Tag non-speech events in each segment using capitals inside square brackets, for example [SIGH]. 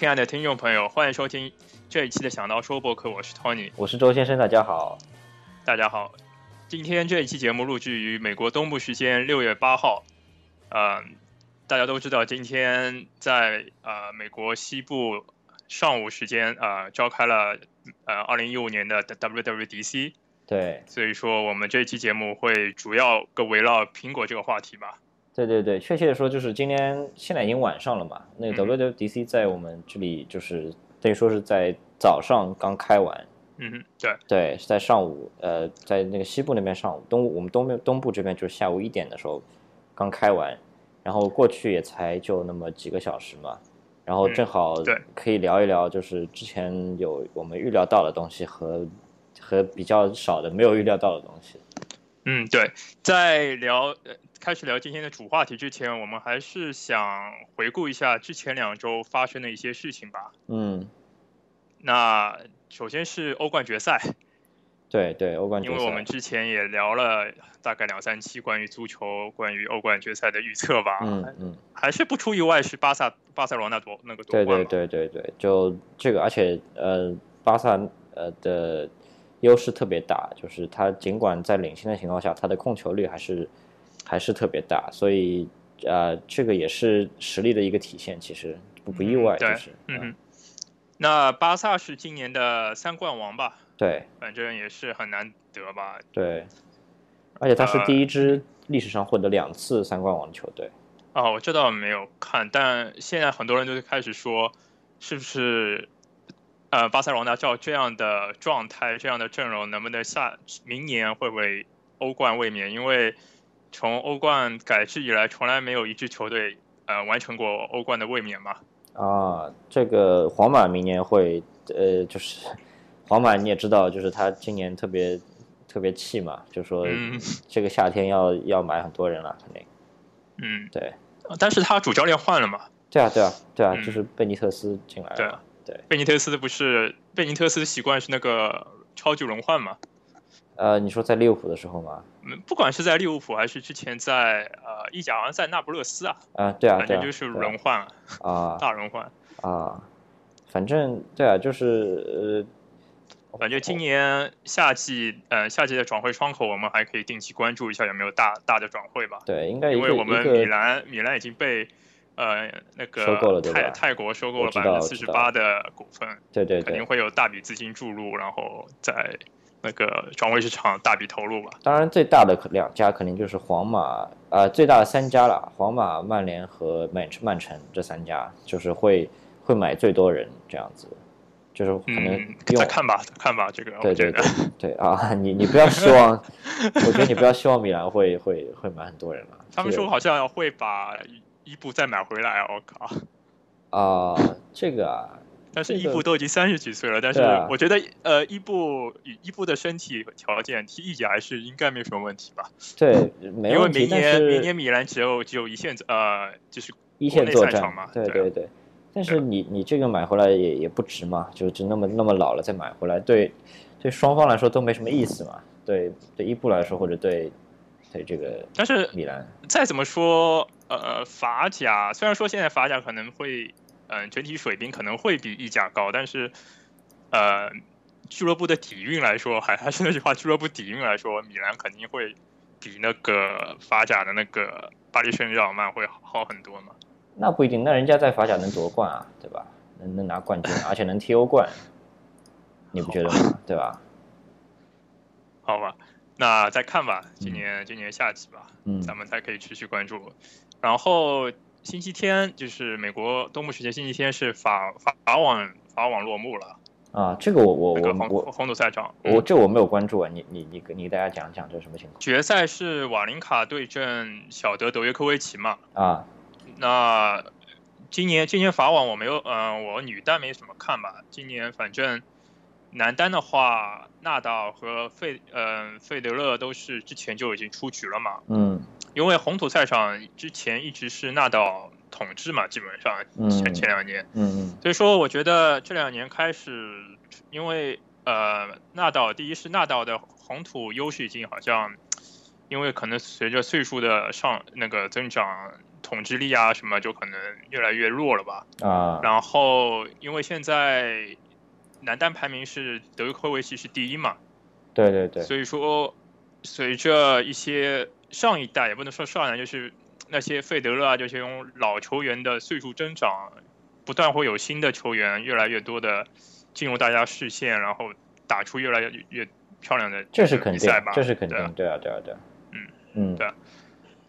亲爱的听众朋友，欢迎收听这一期的《想到说》播客，我是 Tony，我是周先生，大家好，大家好。今天这一期节目录制于美国东部时间六月八号，呃，大家都知道，今天在呃美国西部上午时间呃召开了呃二零一五年的 WWDC，对，所以说我们这一期节目会主要个围绕苹果这个话题吧。对对对，确切的说，就是今天现在已经晚上了嘛。那个 WWDC 在我们这里就是等于说是在早上刚开完。嗯，对对，是在上午，呃，在那个西部那边上午，东我们东边东部这边就是下午一点的时候刚开完，然后过去也才就那么几个小时嘛，然后正好可以聊一聊，就是之前有我们预料到的东西和和比较少的没有预料到的东西。嗯，对，在聊。开始聊今天的主话题之前，我们还是想回顾一下之前两周发生的一些事情吧。嗯，那首先是欧冠决赛。对对，欧冠决赛。因为我们之前也聊了大概两三期关于足球、关于欧冠决赛的预测吧。嗯嗯。还是不出意外是巴萨巴塞罗那夺那个夺冠。对对对对对，就这个，而且呃，巴萨呃的优势特别大，就是他尽管在领先的情况下，他的控球率还是。还是特别大，所以呃，这个也是实力的一个体现，其实不不意外，就是。嗯，那巴萨是今年的三冠王吧？对，反正也是很难得吧？对，而且他是第一支历史上获得两次三冠王的球队。哦，我这倒没有看，但现在很多人都开始说，是不是呃，巴塞罗那照这样的状态、这样的阵容，能不能下明年会不会欧冠卫冕？因为从欧冠改制以来，从来没有一支球队呃完成过欧冠的卫冕嘛？啊，这个皇马明年会呃，就是皇马你也知道，就是他今年特别特别气嘛，就说这个夏天要要买很多人了，肯定。嗯，对。但是他主教练换了嘛？对啊，对啊，对啊，就是贝尼特斯进来了。对啊，对。贝尼特斯不是贝尼特斯的习惯是那个超级轮换嘛？呃，你说在利物浦的时候吗？嗯，不管是在利物浦还是之前在呃意甲，好像在那不勒斯啊。啊，对啊，反正就是轮换啊，[LAUGHS] 大轮换啊。反正对啊，就是呃，感觉今年夏季呃夏季的转会窗口，我们还可以定期关注一下有没有大大的转会吧。对，应该因为我们米兰米兰已经被呃那个泰泰国收购了百分之四十八的股份，对对，肯定会有大笔资金注入，然后在。那个转会市场大笔投入吧，当然最大的两家肯定就是皇马，呃，最大的三家了，皇马、曼联和曼曼城这三家就是会会买最多人这样子，就是可能再看吧，看吧，这个对对对对啊，你你不要希望，我觉得你不要希望米兰会会会买很多人了。他们说好像会把伊布再买回来，我靠啊，这个啊。但是伊布都已经三十几岁了，但是我觉得，呃，伊布伊布的身体条件踢意甲还是应该没什么问题吧？对。因为明年明年米兰只有只有一线呃，就是一线作战嘛。对对对。但是你你这个买回来也也不值嘛，就就那么那么老了再买回来，对对双方来说都没什么意思嘛。对对伊布来说或者对对这个，但是米兰再怎么说，呃，法甲虽然说现在法甲可能会。嗯，整体水平可能会比意甲高，但是，呃，俱乐部的底蕴来说，还 [LAUGHS] 还是那句话，俱乐部底蕴来说，米兰肯定会比那个法甲的那个巴黎圣日耳曼会好很多嘛。那不一定，那人家在法甲能夺冠啊，对吧？能能拿冠军，而且能踢欧冠，你不觉得吗？对吧？好吧，那再看吧，今年今年夏季吧，嗯，咱们才可以持续关注，然后。星期天就是美国东部时间，星期天是法法法网法网落幕了啊！这个我我我我红土赛场，我这我没有关注啊！你你你你给大家讲讲这是什么情况？决赛是瓦林卡对阵小德德约科维奇嘛？啊，那今年今年法网我没有，嗯，我女单没什么看吧。今年反正男单的话，纳达尔和费嗯费德勒都是之前就已经出局了嘛？嗯。因为红土赛场之前一直是纳岛统治嘛，基本上前前两年，嗯嗯，所以说我觉得这两年开始，因为呃纳岛第一是纳岛的红土优势已经好像因为可能随着岁数的上那个增长，统治力啊什么就可能越来越弱了吧。啊。然后因为现在男单排名是德约科维奇是第一嘛。对对对。所以说，随着一些上一代也不能说上一代，就是那些费德勒啊这些老球员的岁数增长，不断会有新的球员越来越多的进入大家视线，然后打出越来越越。漂亮的这是肯定，吧？这是肯定，对啊，对啊，对。嗯嗯，对。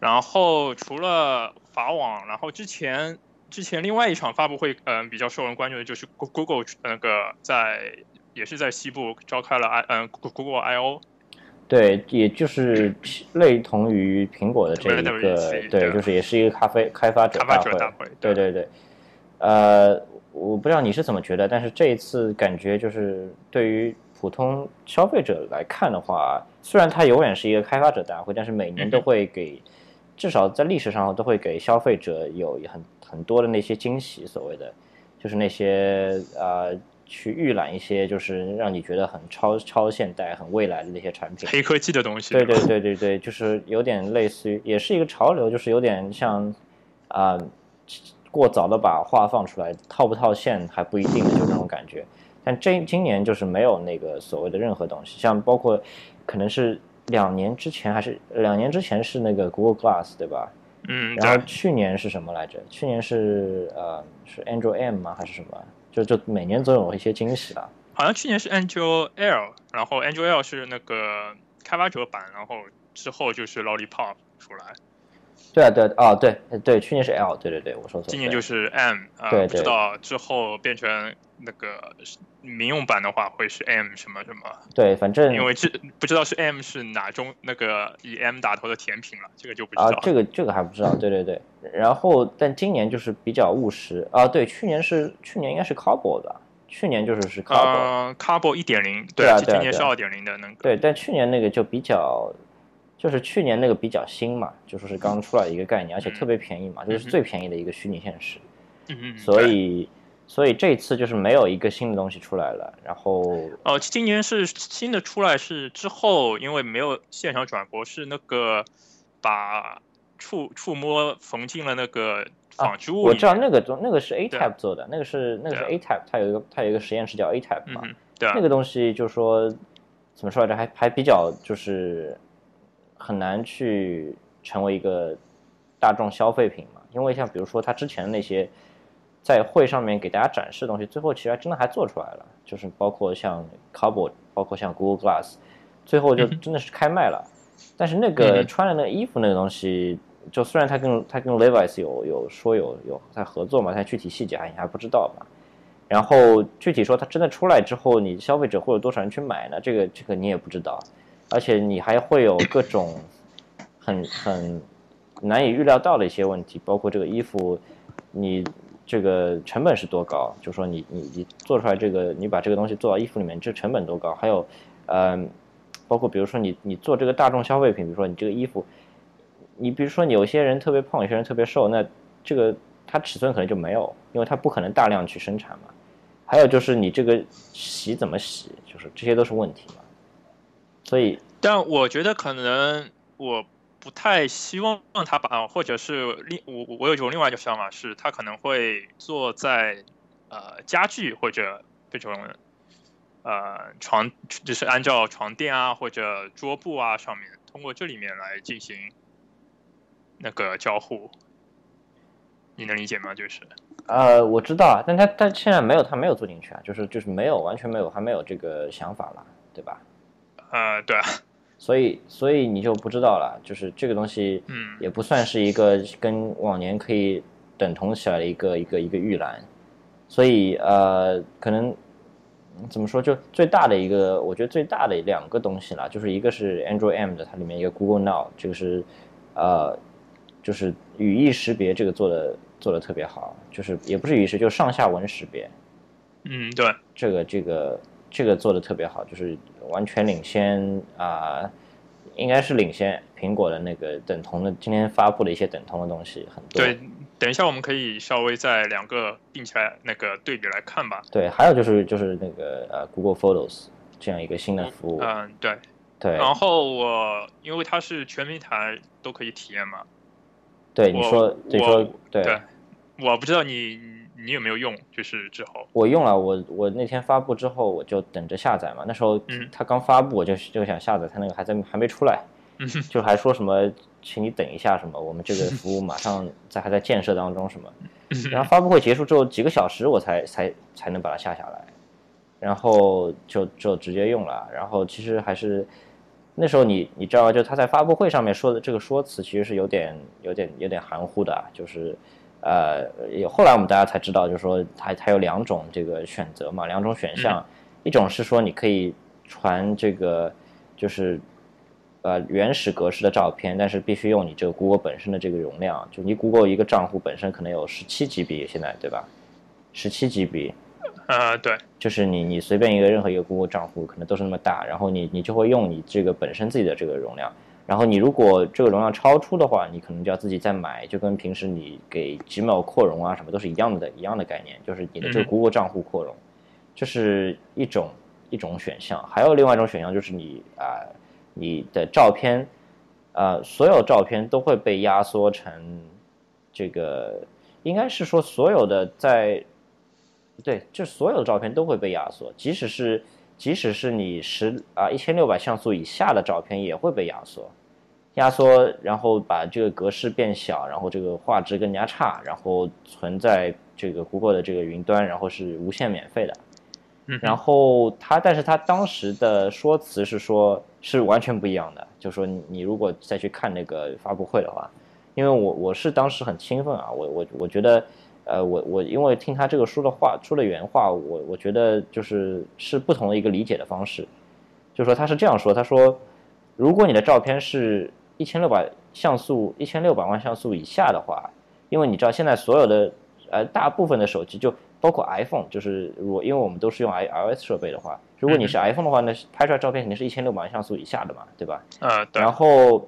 然后除了法网，然后之前之前另外一场发布会，嗯，比较受人关注的就是 Google 那个在也是在西部召开了 i 嗯 Google I O。对，也就是类同于苹果的这一个，对，就是也是一个咖啡开发者大会。对对对。呃，我不知道你是怎么觉得，但是这一次感觉就是对于。普通消费者来看的话，虽然它永远是一个开发者大会，但是每年都会给，至少在历史上都会给消费者有很很多的那些惊喜。所谓的，就是那些呃，去预览一些就是让你觉得很超超现代、很未来的那些产品，黑科技的东西。对对对对对，就是有点类似于，也是一个潮流，就是有点像啊，过早的把话放出来，套不套现还不一定，就那种感觉。但这今年就是没有那个所谓的任何东西，像包括可能是两年之前还是两年之前是那个 Google Glass 对吧？嗯。然后去年是什么来着？去年是呃是 Android M 吗？还是什么？就就每年总有一些惊喜啊。好像去年是 Android L，然后 Android L 是那个开发者版，然后之后就是 Lollipop 出来。对啊，对哦，对对，去年是 L，对对对，我说错。今年就是 M，啊，不知道之后变成那个民用版的话会是 M 什么什么。对，反正因为这不知道是 M 是哪种那个以 M 打头的甜品了，这个就不知道。啊，这个这个还不知道，[LAUGHS] 对对对。然后，但今年就是比较务实啊，对，去年是去年应该是 Carbo 的，去年就是是 Carbo，Carbo 一点零，对啊，今年是二点零的那个。对，但去年那个就比较。就是去年那个比较新嘛，就说是刚出来的一个概念，而且特别便宜嘛，就是最便宜的一个虚拟现实。嗯嗯所以，所以这一次就是没有一个新的东西出来了。然后，哦，今年是新的出来是之后，因为没有现场转播，是那个把触触摸缝进了那个纺织物。我知道那个东那个是 A Type 做的，那个是那个是 A Type，它有一个它有一个实验室叫 A Type 嘛。对。那个东西就是说怎么说来着，还还比较就是。很难去成为一个大众消费品嘛？因为像比如说它之前的那些在会上面给大家展示的东西，最后其实还真的还做出来了，就是包括像 c o b o a 包括像 Google Glass，最后就真的是开卖了。但是那个穿的那个衣服那个东西，就虽然他跟他跟 Levi's 有有说有有在合作嘛，但具体细节还还不知道嘛。然后具体说他真的出来之后，你消费者会有多少人去买呢？这个这个你也不知道。而且你还会有各种很很难以预料到的一些问题，包括这个衣服，你这个成本是多高？就说你你你做出来这个，你把这个东西做到衣服里面，这成本多高？还有，嗯，包括比如说你你做这个大众消费品，比如说你这个衣服，你比如说有些人特别胖，有些人特别瘦，那这个它尺寸可能就没有，因为它不可能大量去生产嘛。还有就是你这个洗怎么洗，就是这些都是问题嘛。所以，但我觉得可能我不太希望他把，或者是另我我有一种另外一种想法是，他可能会坐在呃家具或者这种呃床，就是按照床垫啊或者桌布啊上面，通过这里面来进行那个交互，你能理解吗？就是呃，我知道啊，但他他现在没有，他没有做进去啊，就是就是没有，完全没有，还没有这个想法了，对吧？呃，对啊，所以所以你就不知道了，就是这个东西，嗯，也不算是一个跟往年可以等同起来的一个一个一个预览，所以呃，可能怎么说，就最大的一个，我觉得最大的两个东西啦，就是一个是 Android M 的，它里面一个 Google Now，这个是呃，就是语义识别这个做的做的特别好，就是也不是语义识，就上下文识别，嗯，对，这个这个。这个做的特别好，就是完全领先啊，应该是领先苹果的那个等同的，今天发布的一些等同的东西很多。对，等一下我们可以稍微在两个并起来那个对比来看吧。对，还有就是就是那个呃 Google Photos 这样一个新的服务。嗯，对，对。然后我因为它是全平台都可以体验嘛。对，你说，你说，对。对。我不知道你你有没有用，就是之后。我用了，我我那天发布之后，我就等着下载嘛。那时候它刚发布，我就就想下载，它那个还在还没出来，就还说什么，请你等一下什么，我们这个服务马上 [LAUGHS] 在还在建设当中什么。[LAUGHS] 然后发布会结束之后几个小时，我才才才能把它下下来，然后就就直接用了。然后其实还是那时候你你知道，就他在发布会上面说的这个说辞，其实是有点有点有点含糊的，就是呃，后来我们大家才知道，就是说它它有两种这个选择嘛，两种选项，一种是说你可以传这个就是。呃，原始格式的照片，但是必须用你这个 Google 本身的这个容量，就你 Google 一个账户本身可能有十七 GB，现在对吧？十七 GB，呃，对，就是你你随便一个任何一个 Google 账户可能都是那么大，然后你你就会用你这个本身自己的这个容量，然后你如果这个容量超出的话，你可能就要自己再买，就跟平时你给 Gmail 扩容啊什么都是一样的，一样的概念，就是你的这个 Google 账户扩容，这是一种一种选项，还有另外一种选项就是你啊。你的照片，呃，所有照片都会被压缩成这个，应该是说所有的在，对，就所有的照片都会被压缩，即使是即使是你十啊一千六百像素以下的照片也会被压缩，压缩，然后把这个格式变小，然后这个画质更加差，然后存在这个 Google 的这个云端，然后是无限免费的。然后他，但是他当时的说辞是说，是完全不一样的。就说你，你如果再去看那个发布会的话，因为我我是当时很兴奋啊，我我我觉得，呃，我我因为听他这个说的话，说的原话，我我觉得就是是不同的一个理解的方式。就说他是这样说，他说，如果你的照片是一千六百像素，一千六百万像素以下的话，因为你知道现在所有的呃大部分的手机就。包括 iPhone，就是如果因为我们都是用 i iOS 设备的话，如果你是 iPhone 的话，那拍出来照片肯定是一千六百万像素以下的嘛，对吧？呃，对。然后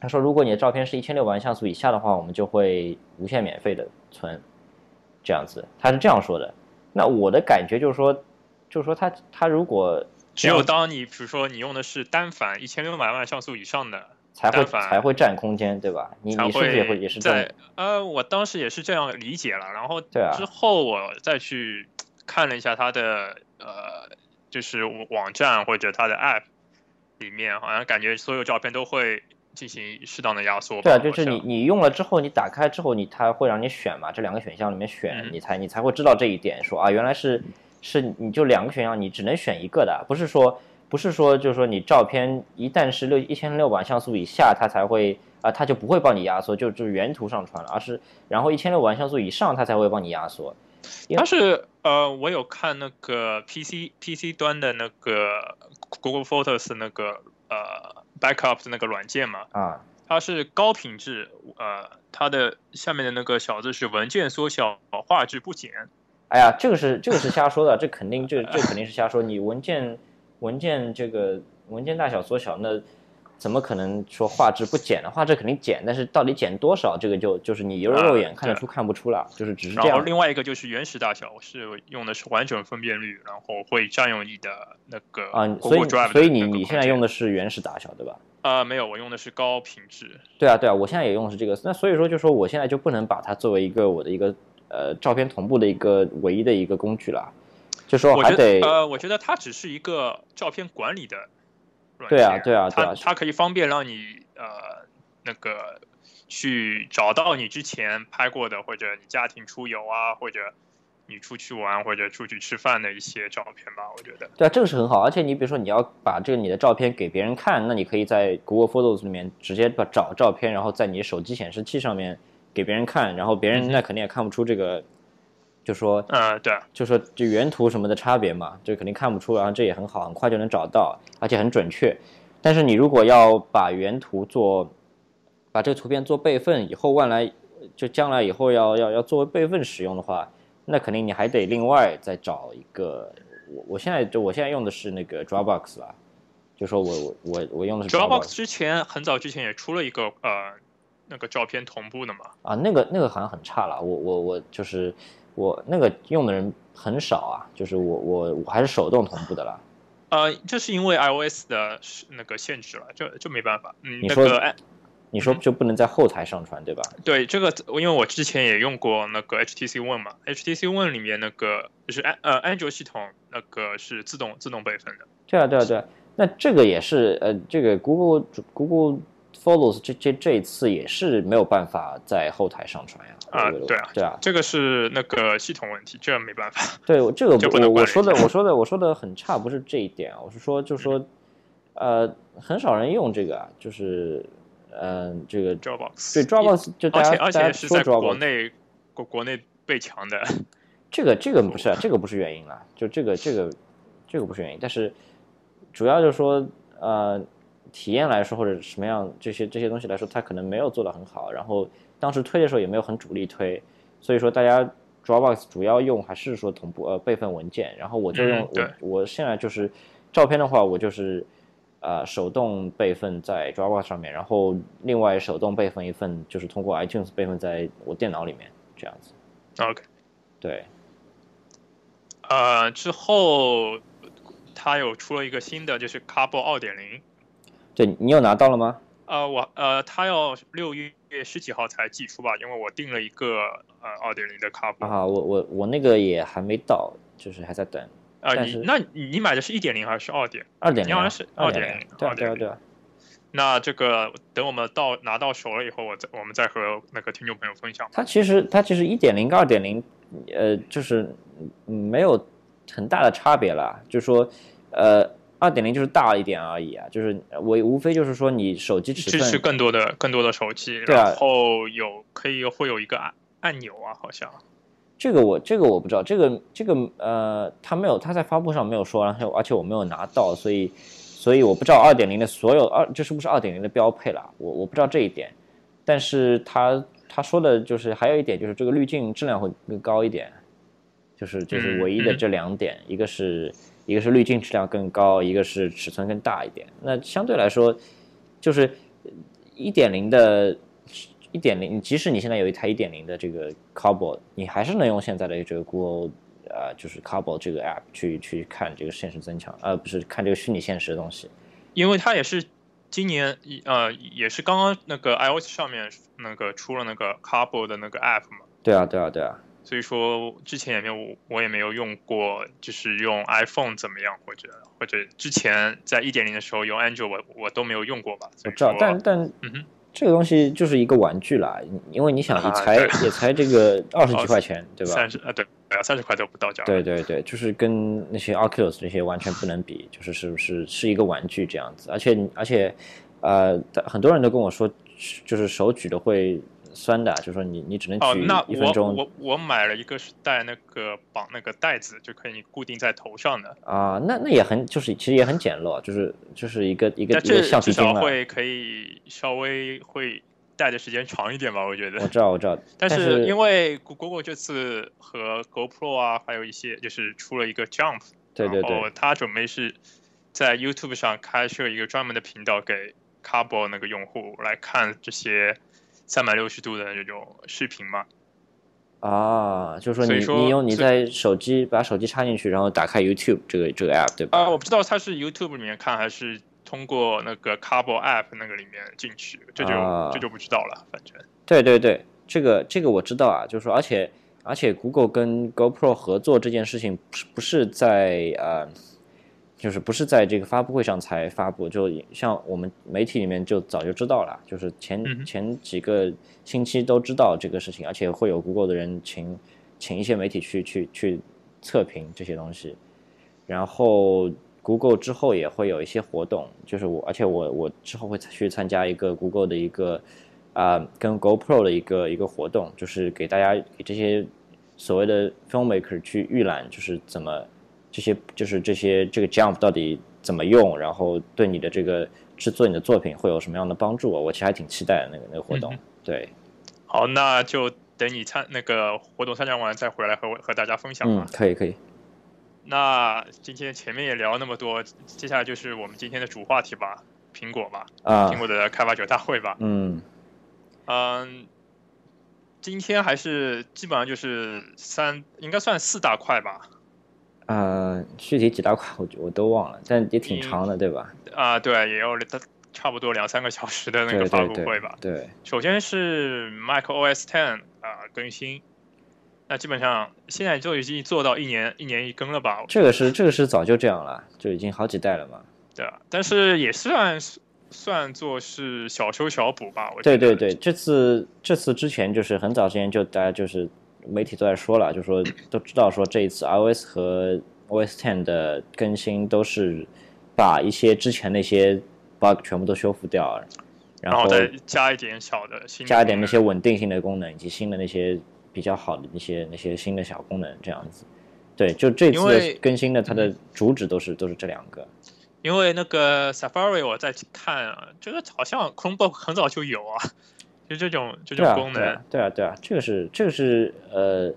他说，如果你的照片是一千六百万像素以下的话，我们就会无限免费的存，这样子，他是这样说的。那我的感觉就是说，就是说他他如果只有当你比如说你用的是单反一千六百万像素以上的。才会才会占空间，对吧？你你是不是也会也是在呃，我当时也是这样理解了，然后之后我再去看了一下他的呃，就是网站或者他的 App 里面，好像感觉所有照片都会进行适当的压缩。对啊，就是你你用了之后，你打开之后，你它会让你选嘛，这两个选项里面选，你才你才会知道这一点，说啊，原来是是你就两个选项，你只能选一个的，不是说。不是说，就是说你照片一旦是六一千六百像素以下，它才会啊，它就不会帮你压缩，就就是原图上传了，而是然后一千六百像素以上，它才会帮你压缩。它是呃，我有看那个 PC PC 端的那个 Google Photos 那个呃 backup 的那个软件嘛啊，它是高品质，呃，它的下面的那个小字是文件缩小，画质不减。哎呀，这个是这个是瞎说的，这肯定这这肯定是瞎说，你文件。文件这个文件大小缩小，那怎么可能说画质不减呢？画质肯定减，但是到底减多少，这个就就是你肉肉眼看得出看不出了，就是只是这样。然后另外一个就是原始大小，是用的是完整分辨率，然后会占用你的那个啊，所以所以你你现在用的是原始大小对吧？啊，没有，我用的是高品质。对啊对啊，我现在也用的是这个，那所以说就说我现在就不能把它作为一个我的一个呃照片同步的一个唯一的一个工具了。就说还得呃，我觉得它只是一个照片管理的软件，对啊，对啊，对啊，它可以方便让你呃那个去找到你之前拍过的，或者你家庭出游啊，或者你出去玩或者出去吃饭的一些照片吧。我觉得对啊，这个是很好。而且你比如说你要把这个你的照片给别人看，那你可以在 Google Photos 里面直接把找照片，然后在你手机显示器上面给别人看，然后别人那肯定也看不出这个。就说，呃，对，就说这原图什么的差别嘛，这肯定看不出，然后这也很好，很快就能找到，而且很准确。但是你如果要把原图做，把这个图片做备份，以后万来就将来以后要要要作为备份使用的话，那肯定你还得另外再找一个。我我现在就我现在用的是那个 Dropbox 吧，就说我我我我用的是 Dropbox。之前很早之前也出了一个呃那个照片同步的嘛。啊，那个那个好像很差了，我我我就是。我那个用的人很少啊，就是我我我还是手动同步的啦，呃，这是因为 iOS 的那个限制了，就就没办法。嗯，你说，个你说就不能在后台上传，对吧？对，这个因为我之前也用过那个 HTC One 嘛，HTC One 里面那个就是安呃安卓系统那个是自动自动备份的。对啊，对啊，对啊。那这个也是呃，这个 Google Google Photos 这这这一次也是没有办法在后台上传呀。啊，对啊，对啊，这个是那个系统问题，这没办法。对，这个我我说的我说的我说的很差，不是这一点啊，我是说就是说，呃，很少人用这个啊，就是嗯，这个 Dropbox，对 Dropbox 就大家而且是在国内国国内被强的。这个这个不是啊，这个不是原因了，就这个这个这个不是原因，但是主要就是说呃，体验来说或者什么样这些这些东西来说，它可能没有做得很好，然后。当时推的时候也没有很主力推，所以说大家 Dropbox 主要用还是说同步呃备份文件，然后我就用我我现在就是照片的话，我就是呃手动备份在 Dropbox 上面，然后另外手动备份一份就是通过 iTunes 备份在我电脑里面这样子。OK，对。呃，之后它有出了一个新的，就是 Carbo 二点零。对你有拿到了吗？呃，我呃，他要六月。十几号才寄出吧，因为我订了一个呃二点零的卡布。啊，我我我那个也还没到，就是还在等。啊，你那你买的是一点零还是二点？二点零。好像是二点零。对对对。那这个等我们到拿到手了以后，我再我们再和那个听众朋友分享。它其实它其实一点零跟二点零，呃，就是没有很大的差别了，就是说呃。二点零就是大一点而已啊，就是我无非就是说你手机尺寸支持更多的更多的手机，然后有可以会有一个按按钮啊，好像这个我这个我不知道，这个这个呃，他没有他在发布上没有说，然后而且我没有拿到，所以所以我不知道二点零的所有二这是不是二点零的标配了，我我不知道这一点，但是他他说的就是还有一点就是这个滤镜质量会更高一点，就是就是唯一的这两点，一个是。一个是滤镜质量更高，一个是尺寸更大一点。那相对来说，就是一点零的，一点零，即使你现在有一台一点零的这个 Carbo，你还是能用现在的这个 Google 呃，就是 Carbo 这个 App 去去看这个现实增强，呃，不是看这个虚拟现实的东西。因为它也是今年呃，也是刚刚那个 iOS 上面那个出了那个 Carbo 的那个 App 嘛。对啊，对啊，对啊。所以说之前也没有，我也没有用过，就是用 iPhone 怎么样，或者或者之前在一点零的时候用 Android，我我都没有用过吧。我知道，但但嗯哼，这个东西就是一个玩具啦，因为你想，也才也才这个 [LAUGHS] 二十几块钱，对吧？三十啊，对，三十块都不到价。对对对，就是跟那些 Oculus 这些完全不能比，就是是不是是一个玩具这样子？而且而且，呃，很多人都跟我说，就是手举的会。酸的，就是说你你只能举一分钟。我我我买了一个是带那个绑那个带子，就可以固定在头上的。啊，那那也很就是其实也很简陋，就是就是一个一个一个橡皮筋至少会可以稍微会戴的时间长一点吧，我觉得。我知道我知道，但是因为 Google 这次和 GoPro 啊，还有一些就是出了一个 Jump，对对对，然后他准备是在 YouTube 上开设一个专门的频道给 Carbo 那个用户来看这些。三百六十度的这种视频嘛？啊，就是说你你用你在手机把手机插进去，然后打开 YouTube 这个这个 app 对吧？啊，我不知道它是 YouTube 里面看还是通过那个 Carbo app 那个里面进去，这就这就不知道了。反正对对对，这个这个我知道啊，就是说，而且而且 Google 跟 GoPro 合作这件事情不是不是在呃。就是不是在这个发布会上才发布，就像我们媒体里面就早就知道了，就是前前几个星期都知道这个事情，而且会有 Google 的人请请一些媒体去去去测评这些东西，然后 Google 之后也会有一些活动，就是我而且我我之后会去参加一个 Google 的一个啊跟 GoPro 的一个一个活动，就是给大家给这些所谓的 filmmaker 去预览，就是怎么。这些就是这些这个 Jump 到底怎么用，然后对你的这个制作你的作品会有什么样的帮助？我其实还挺期待的那个那个活动。对，好，那就等你参那个活动参加完再回来和我和大家分享吧。嗯，可以可以。那今天前面也聊了那么多，接下来就是我们今天的主话题吧，苹果吧，啊，苹果的开发者大会吧。嗯嗯，今天还是基本上就是三，应该算四大块吧。呃，具体几大块我我都忘了，但也挺长的，对吧？啊，对，也有差不多两三个小时的那个发布会吧。对，首先是 Mac OS Ten 啊更新，那基本上现在就已经做到一年一年一更了吧？这个是这个是早就这样了，就已经好几代了嘛。对啊，但是也算算作是小修小补吧。我觉得对对对，这次这次之前就是很早之前就大家就是媒体都在说了，就说都知道说这一次 iOS 和 OS Ten 的更新都是把一些之前那些 bug 全部都修复掉，然后再加一点小的新，加一点那些稳定性的功能以及新的那些比较好的那些那些新的小功能这样子。对，就这次更新的它的主旨都是都是这两个。因为那个 Safari 我在看啊，这个好像 Chromebook 很早就有啊，就这种这种功能。对啊，对啊，这个是这个是呃，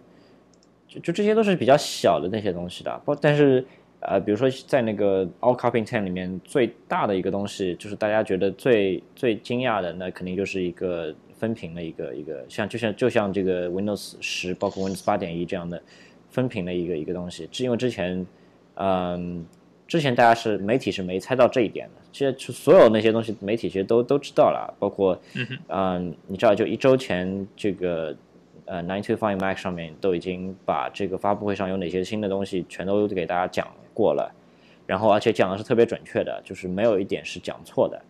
就就这些都是比较小的那些东西的。不，但是呃，比如说在那个 All Copy Ten 里面最大的一个东西，就是大家觉得最最惊讶的，那肯定就是一个分屏的一个一个，像就像就像这个 Windows 十，包括 Windows 八点一这样的分屏的一个一个东西，是因为之前嗯。之前大家是媒体是没猜到这一点的，其实所有那些东西媒体其实都都知道了，包括嗯，你知道就一周前这个呃 Nine to Five Mac 上面都已经把这个发布会上有哪些新的东西全都给大家讲过了，然后而且讲的是特别准确的，就是没有一点是讲错的，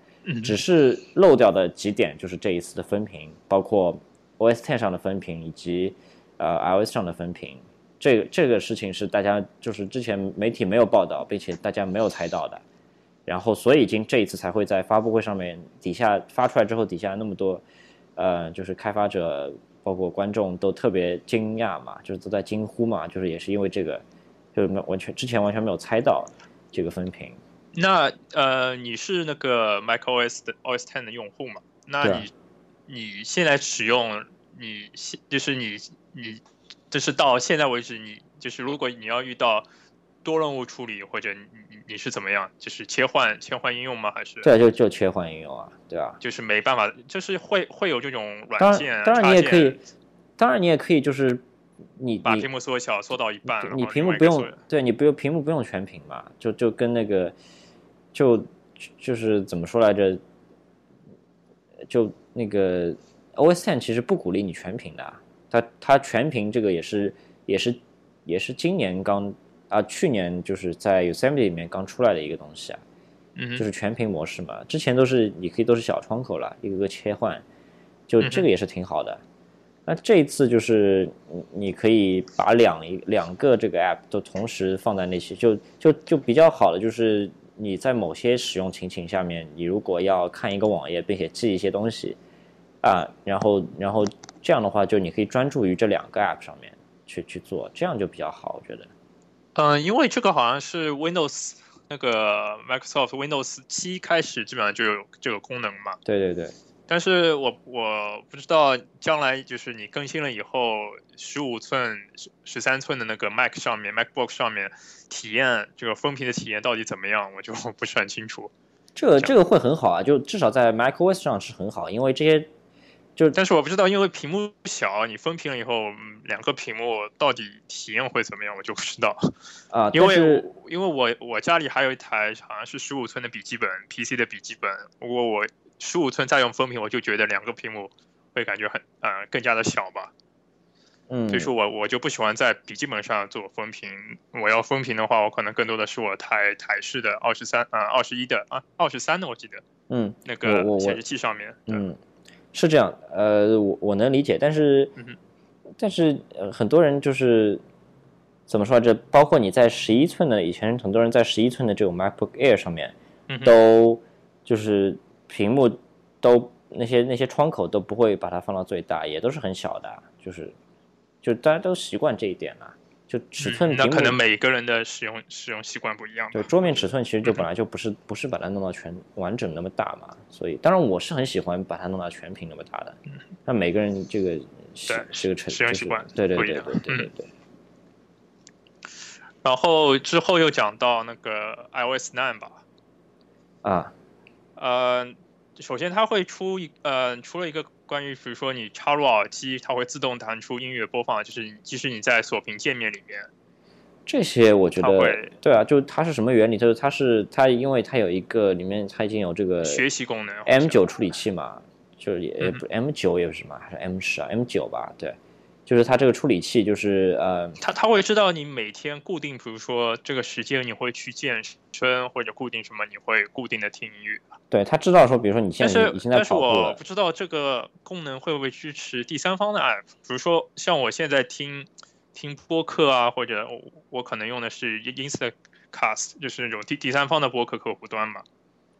只是漏掉的几点就是这一次的分屏，包括 OS Ten 上的分屏以及呃 iOS 上的分屏。这个这个事情是大家就是之前媒体没有报道，并且大家没有猜到的，然后所以今这一次才会在发布会上面底下发出来之后，底下那么多，呃，就是开发者包括观众都特别惊讶嘛，就是都在惊呼嘛，就是也是因为这个，就是完全之前完全没有猜到这个分屏。那呃，你是那个 macOS 的 OS Ten 的用户嘛？那你你现在使用你现就是你你。就是到现在为止，你就是如果你要遇到多任务处理，或者你你你是怎么样？就是切换切换应用吗？还是对，就就切换应用啊，对啊，就是没办法，就是会会有这种软件。当然你也可以，当然你也可以，就是你把屏幕缩小，缩到一半，你屏幕不用，对你不用屏幕不用全屏嘛，就就跟那个就就是怎么说来着？就那个 OS Ten 其实不鼓励你全屏的。它它全屏这个也是也是也是今年刚啊去年就是在 Yosemite 里面刚出来的一个东西啊，嗯，就是全屏模式嘛。之前都是你可以都是小窗口了，一个个切换，就这个也是挺好的。那这一次就是你你可以把两一两个这个 app 都同时放在那些，就就就比较好的就是你在某些使用情景下面，你如果要看一个网页并且记一些东西啊，然后然后。这样的话，就你可以专注于这两个 App 上面去去做，这样就比较好，我觉得。嗯，因为这个好像是 Windows 那个 Microsoft Windows 七开始基本上就有这个功能嘛。对对对。但是我我不知道将来就是你更新了以后，十五寸、十三寸的那个 Mac 上面、MacBook 上面体验这个分屏的体验到底怎么样，我就不是很清楚。这个这个会很好啊，就至少在 MacOS 上是很好，因为这些。就但是我不知道，因为屏幕小，你分屏了以后，两个屏幕到底体验会怎么样，我就不知道。啊，因为因为我我家里还有一台好像是十五寸的笔记本，PC 的笔记本。如果我十五寸再用分屏，我就觉得两个屏幕会感觉很呃更加的小吧。嗯，所以说我我就不喜欢在笔记本上做分屏。我要分屏的话，我可能更多的是我台台式的二十三啊二十一的啊二十三的，我记得。嗯，那个显示器上面。嗯。是这样，呃，我我能理解，但是，但是呃，很多人就是怎么说？这包括你在十一寸的以前，很多人在十一寸的这种 MacBook Air 上面，都就是屏幕都那些那些窗口都不会把它放到最大，也都是很小的，就是就大家都习惯这一点了。就尺寸，那可能每个人的使用使用习惯不一样。对，桌面尺寸其实就本来就不是不是把它弄到全完整那么大嘛，所以当然我是很喜欢把它弄到全屏那么大的。那每个人这个是这个成使用习惯对对对对对对对。然后之后又讲到那个 iOS nine 吧。啊，呃，首先它会出一呃出了一个。关于比如说你插入耳机，它会自动弹出音乐播放，就是即使你在锁屏界面里面，这些我觉得，对啊，就它是什么原理？就是它是它，因为它有一个里面它已经有这个学习功能，M 九处理器嘛，就是也不 M 九也不是什么，还是 M 十啊，M 九吧，对，就是它这个处理器就是呃，它它会知道你每天固定，比如说这个时间你会去健身或者固定什么，你会固定的听音乐。对，它知道说，比如说你现在你现在但是我不知道这个功能会不会支持第三方的 app，比如说像我现在听。听播客啊，或者我我可能用的是 Instacast，就是那种第第三方的播客客户端嘛。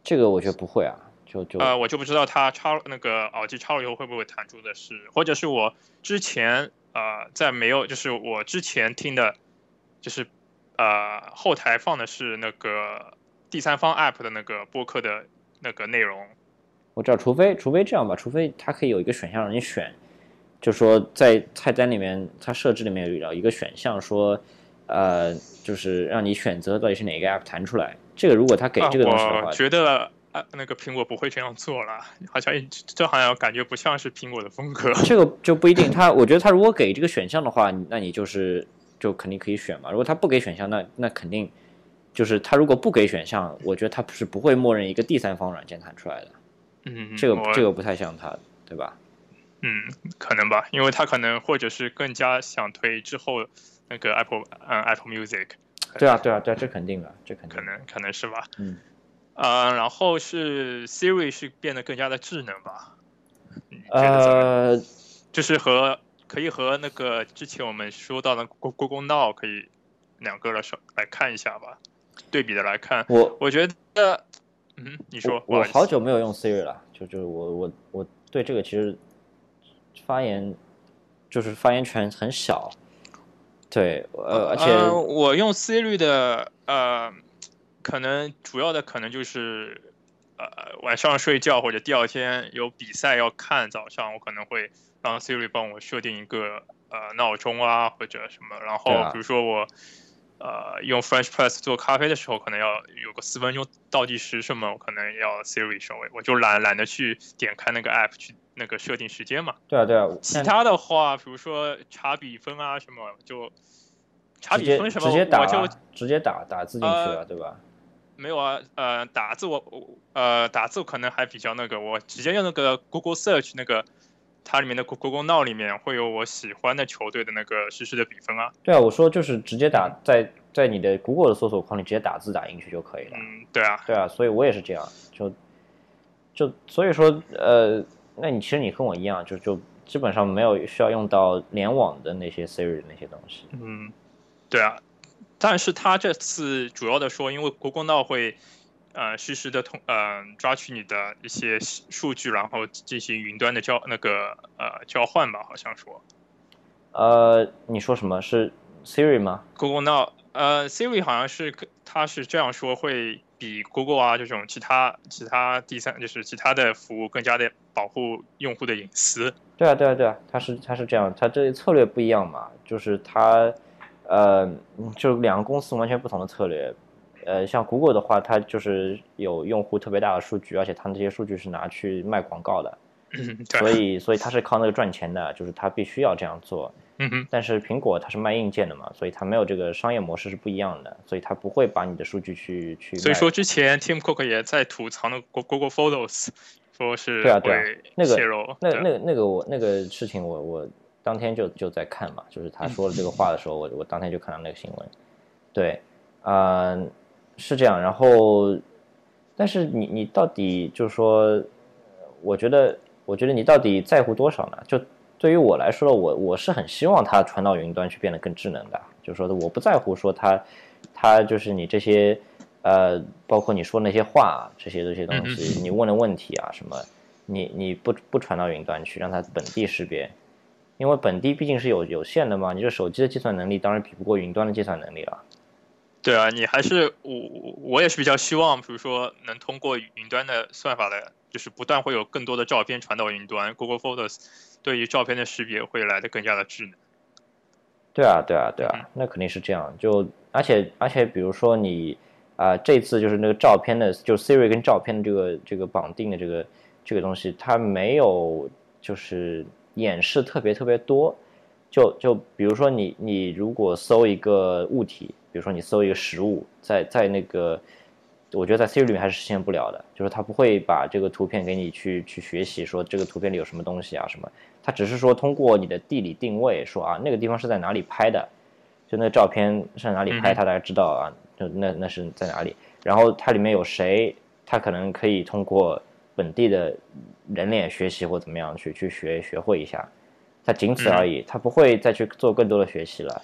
这个我觉得不会啊，就就呃，我就不知道它插那个耳机插了以后会不会弹出的是，或者是我之前呃在没有，就是我之前听的，就是呃后台放的是那个第三方 app 的那个播客的那个内容。我知道，除非除非这样吧，除非它可以有一个选项让你选。就说在菜单里面，它设置里面有一个选项，说，呃，就是让你选择到底是哪个 app 弹出来。这个如果他给这个东西的话，我觉得啊，那个苹果不会这样做了，好像这好像感觉不像是苹果的风格。这个就不一定，他我觉得他如果给这个选项的话，那你就是就肯定可以选嘛。如果他不给选项，那那肯定就是他如果不给选项，我觉得他是不会默认一个第三方软件弹出来的。嗯，这个这个不太像他，对吧？嗯，可能吧，因为他可能或者是更加想推之后那个 Apple 嗯 Apple Music。对啊，对啊，对啊，这肯定的，这肯定。可能可能是吧。嗯。啊，然后是 Siri 是变得更加的智能吧？呃，就是和可以和那个之前我们说到的 Google Now 可以两个来说来看一下吧，对比的来看。我我觉得，嗯，你说。我好久没有用 Siri 了，就就是我我我对这个其实。发言就是发言权很小，对，呃，而且我用 Siri 的呃，可能主要的可能就是呃晚上睡觉或者第二天有比赛要看，早上我可能会让 Siri 帮我设定一个呃闹钟啊或者什么，然后比如说我。呃，用 French Press 做咖啡的时候，可能要有个四分钟倒计时什么，我可能要 Siri 稍微，我就懒懒得去点开那个 App 去那个设定时间嘛。对啊，对啊。其他的话，比如说查比分啊什么，就查比分什么，我就直接打打字进去了，对吧？没有啊，呃，打字我呃打字可能还比较那个，我直接用那个 Google Search 那个。它里面的 Google Now 里面会有我喜欢的球队的那个实时的比分啊。对啊，我说就是直接打在在你的 Google 的搜索框里直接打字打进去就可以了。嗯，对啊，对啊，所以我也是这样，就就所以说呃，那你其实你跟我一样，就就基本上没有需要用到联网的那些 Siri 那些东西。嗯，对啊，但是他这次主要的说，因为 Google Now 会。呃，实时的通，呃，抓取你的一些数据，然后进行云端的交那个呃交换吧，好像说。呃，你说什么是 Siri 吗？Google Now，呃，Siri 好像是它是这样说，会比 Google 啊这种其他其他第三就是其他的服务更加的保护用户的隐私。对啊，对啊，对啊，它是它是这样，它这策略不一样嘛，就是它，呃，就两个公司完全不同的策略。呃，像 Google 的话，它就是有用户特别大的数据，而且它那些数据是拿去卖广告的，所以所以它是靠那个赚钱的，就是它必须要这样做。嗯。但是苹果它是卖硬件的嘛，所以它没有这个商业模式是不一样的，所以它不会把你的数据去去。所以说之前 Tim Cook 也在吐槽那 Google Photos，说是对啊对啊，那个那个那个那个我那个事情我我当天就就在看嘛，就是他说了这个话的时候，我我当天就看到那个新闻，对，嗯。是这样，然后，但是你你到底就是说，我觉得我觉得你到底在乎多少呢？就对于我来说，我我是很希望它传到云端去变得更智能的，就是说我不在乎说它它就是你这些呃，包括你说那些话这些这些东西，你问的问题啊什么，你你不不传到云端去，让它本地识别，因为本地毕竟是有有限的嘛，你这手机的计算能力当然比不过云端的计算能力了。对啊，你还是我我也是比较希望，比如说能通过云端的算法的，就是不断会有更多的照片传到云端，Google Photos 对于照片的识别会来的更加的智能。对啊，对啊，对啊，那肯定是这样。就而且而且，比如说你啊，这次就是那个照片的，就 Siri 跟照片的这个这个绑定的这个这个东西，它没有就是演示特别特别多。就就比如说你你如果搜一个物体，比如说你搜一个食物，在在那个，我觉得在 Siri 里面还是实现不了的，就是它不会把这个图片给你去去学习，说这个图片里有什么东西啊什么，它只是说通过你的地理定位，说啊那个地方是在哪里拍的，就那照片是在哪里拍，它大概知道啊，就那那是在哪里，然后它里面有谁，它可能可以通过本地的人脸学习或怎么样去去学学会一下。它仅此而已，它不会再去做更多的学习了。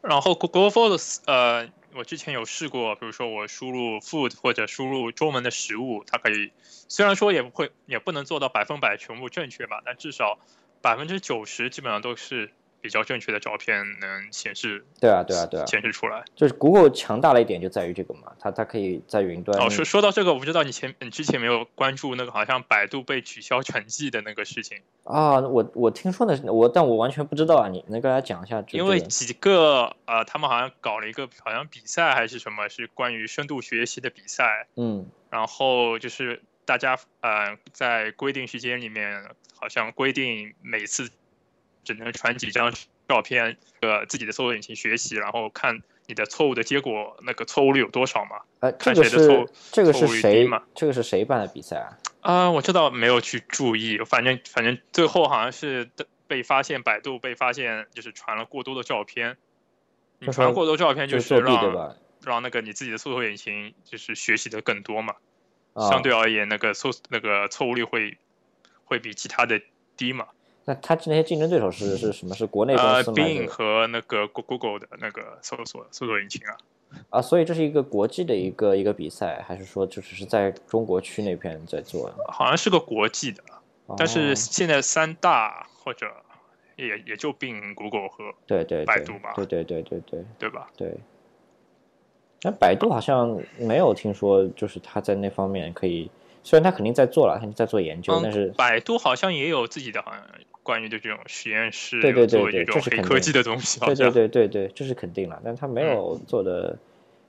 然后 Google Photos，呃，我之前有试过，比如说我输入 food 或者输入中文的食物，它可以，虽然说也不会，也不能做到百分百全部正确吧，但至少百分之九十基本上都是。比较正确的照片能显示，对啊，对啊，对啊，显示出来。就是 Google 强大的一点就在于这个嘛，它它可以在云端。哦，说说到这个，我不知道你前你之前没有关注那个好像百度被取消成绩的那个事情啊？我我听说的，我但我完全不知道啊，你能跟大家讲一下？因为几个呃，他们好像搞了一个好像比赛还是什么，是关于深度学习的比赛。嗯，然后就是大家呃在规定时间里面，好像规定每次。只能传几张照片，呃，自己的搜索引擎学习，然后看你的错误的结果，那个错误率有多少嘛？呃，这个是这个是谁嘛？这个是谁办的比赛啊？啊，我知道，没有去注意，反正反正最后好像是被发现，百度被发现就是传了过多的照片，你传过多照片就是让让那个你自己的搜索引擎就是学习的更多嘛，相对而言，那个搜那个错误率会会比其他的低嘛。那他那些竞争对手是是什么？是国内公司吗？Bing 和那个 Google 的那个搜索搜索引擎啊。啊，所以这是一个国际的一个一个比赛，还是说就只是在中国区那边在做？好像是个国际的，但是现在三大或者也也就 Bing、Google 和对对百度吧？对对对对对，对吧？对。那百度好像没有听说，就是他在那方面可以，虽然他肯定在做了，他在做研究，但是百度好像也有自己的，好像。关于的这种实验室，对对对对，这是科技的东西，对对对对对，这是肯定了。但他没有做的，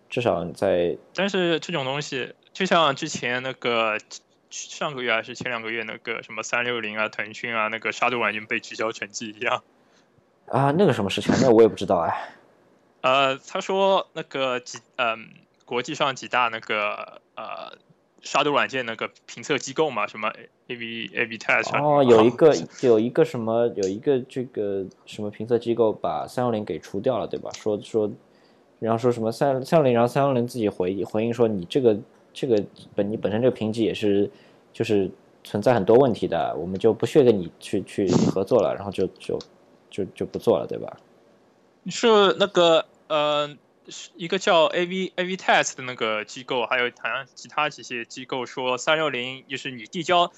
至少在。但是这种东西，就像之前那个上个月还是前两个月那个什么三六零啊、腾讯啊，那个杀毒软件被取消成绩一样。啊，那个什么事情？那我也不知道哎。呃，他说那个几嗯，国际上几大那个呃。杀毒软件那个评测机构嘛，什么 A B A B Test 哦，有一个有一个什么有一个这个什么评测机构把三六零给除掉了，对吧？说说，然后说什么三三六零，然后三六零自己回回应说你这个这个本你本身这个评级也是就是存在很多问题的，我们就不屑跟你去去合作了，然后就就就就不做了，对吧？是那个呃。一个叫 A V A V Test 的那个机构，还有好像其他这些机构说，三六零就是你递交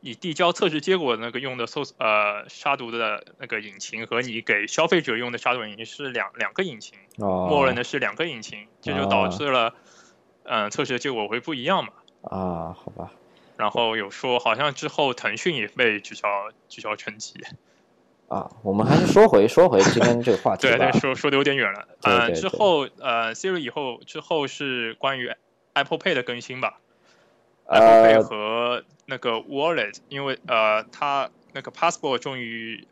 你递交测试结果那个用的搜呃杀毒的那个引擎和你给消费者用的杀毒引擎是两两个引擎，默认的是两个引擎，这就导致了嗯测试的结果会不一样嘛。啊，好吧。然后有说好像之后腾讯也被取消取消成绩。啊，我们还是说回说回今天这个话题吧。对对，说说的有点远了。呃，之后呃，Siri 以后之后是关于 Apple Pay 的更新吧。Apple Pay 和那个 Wallet，因为呃，它那个 Passport 终于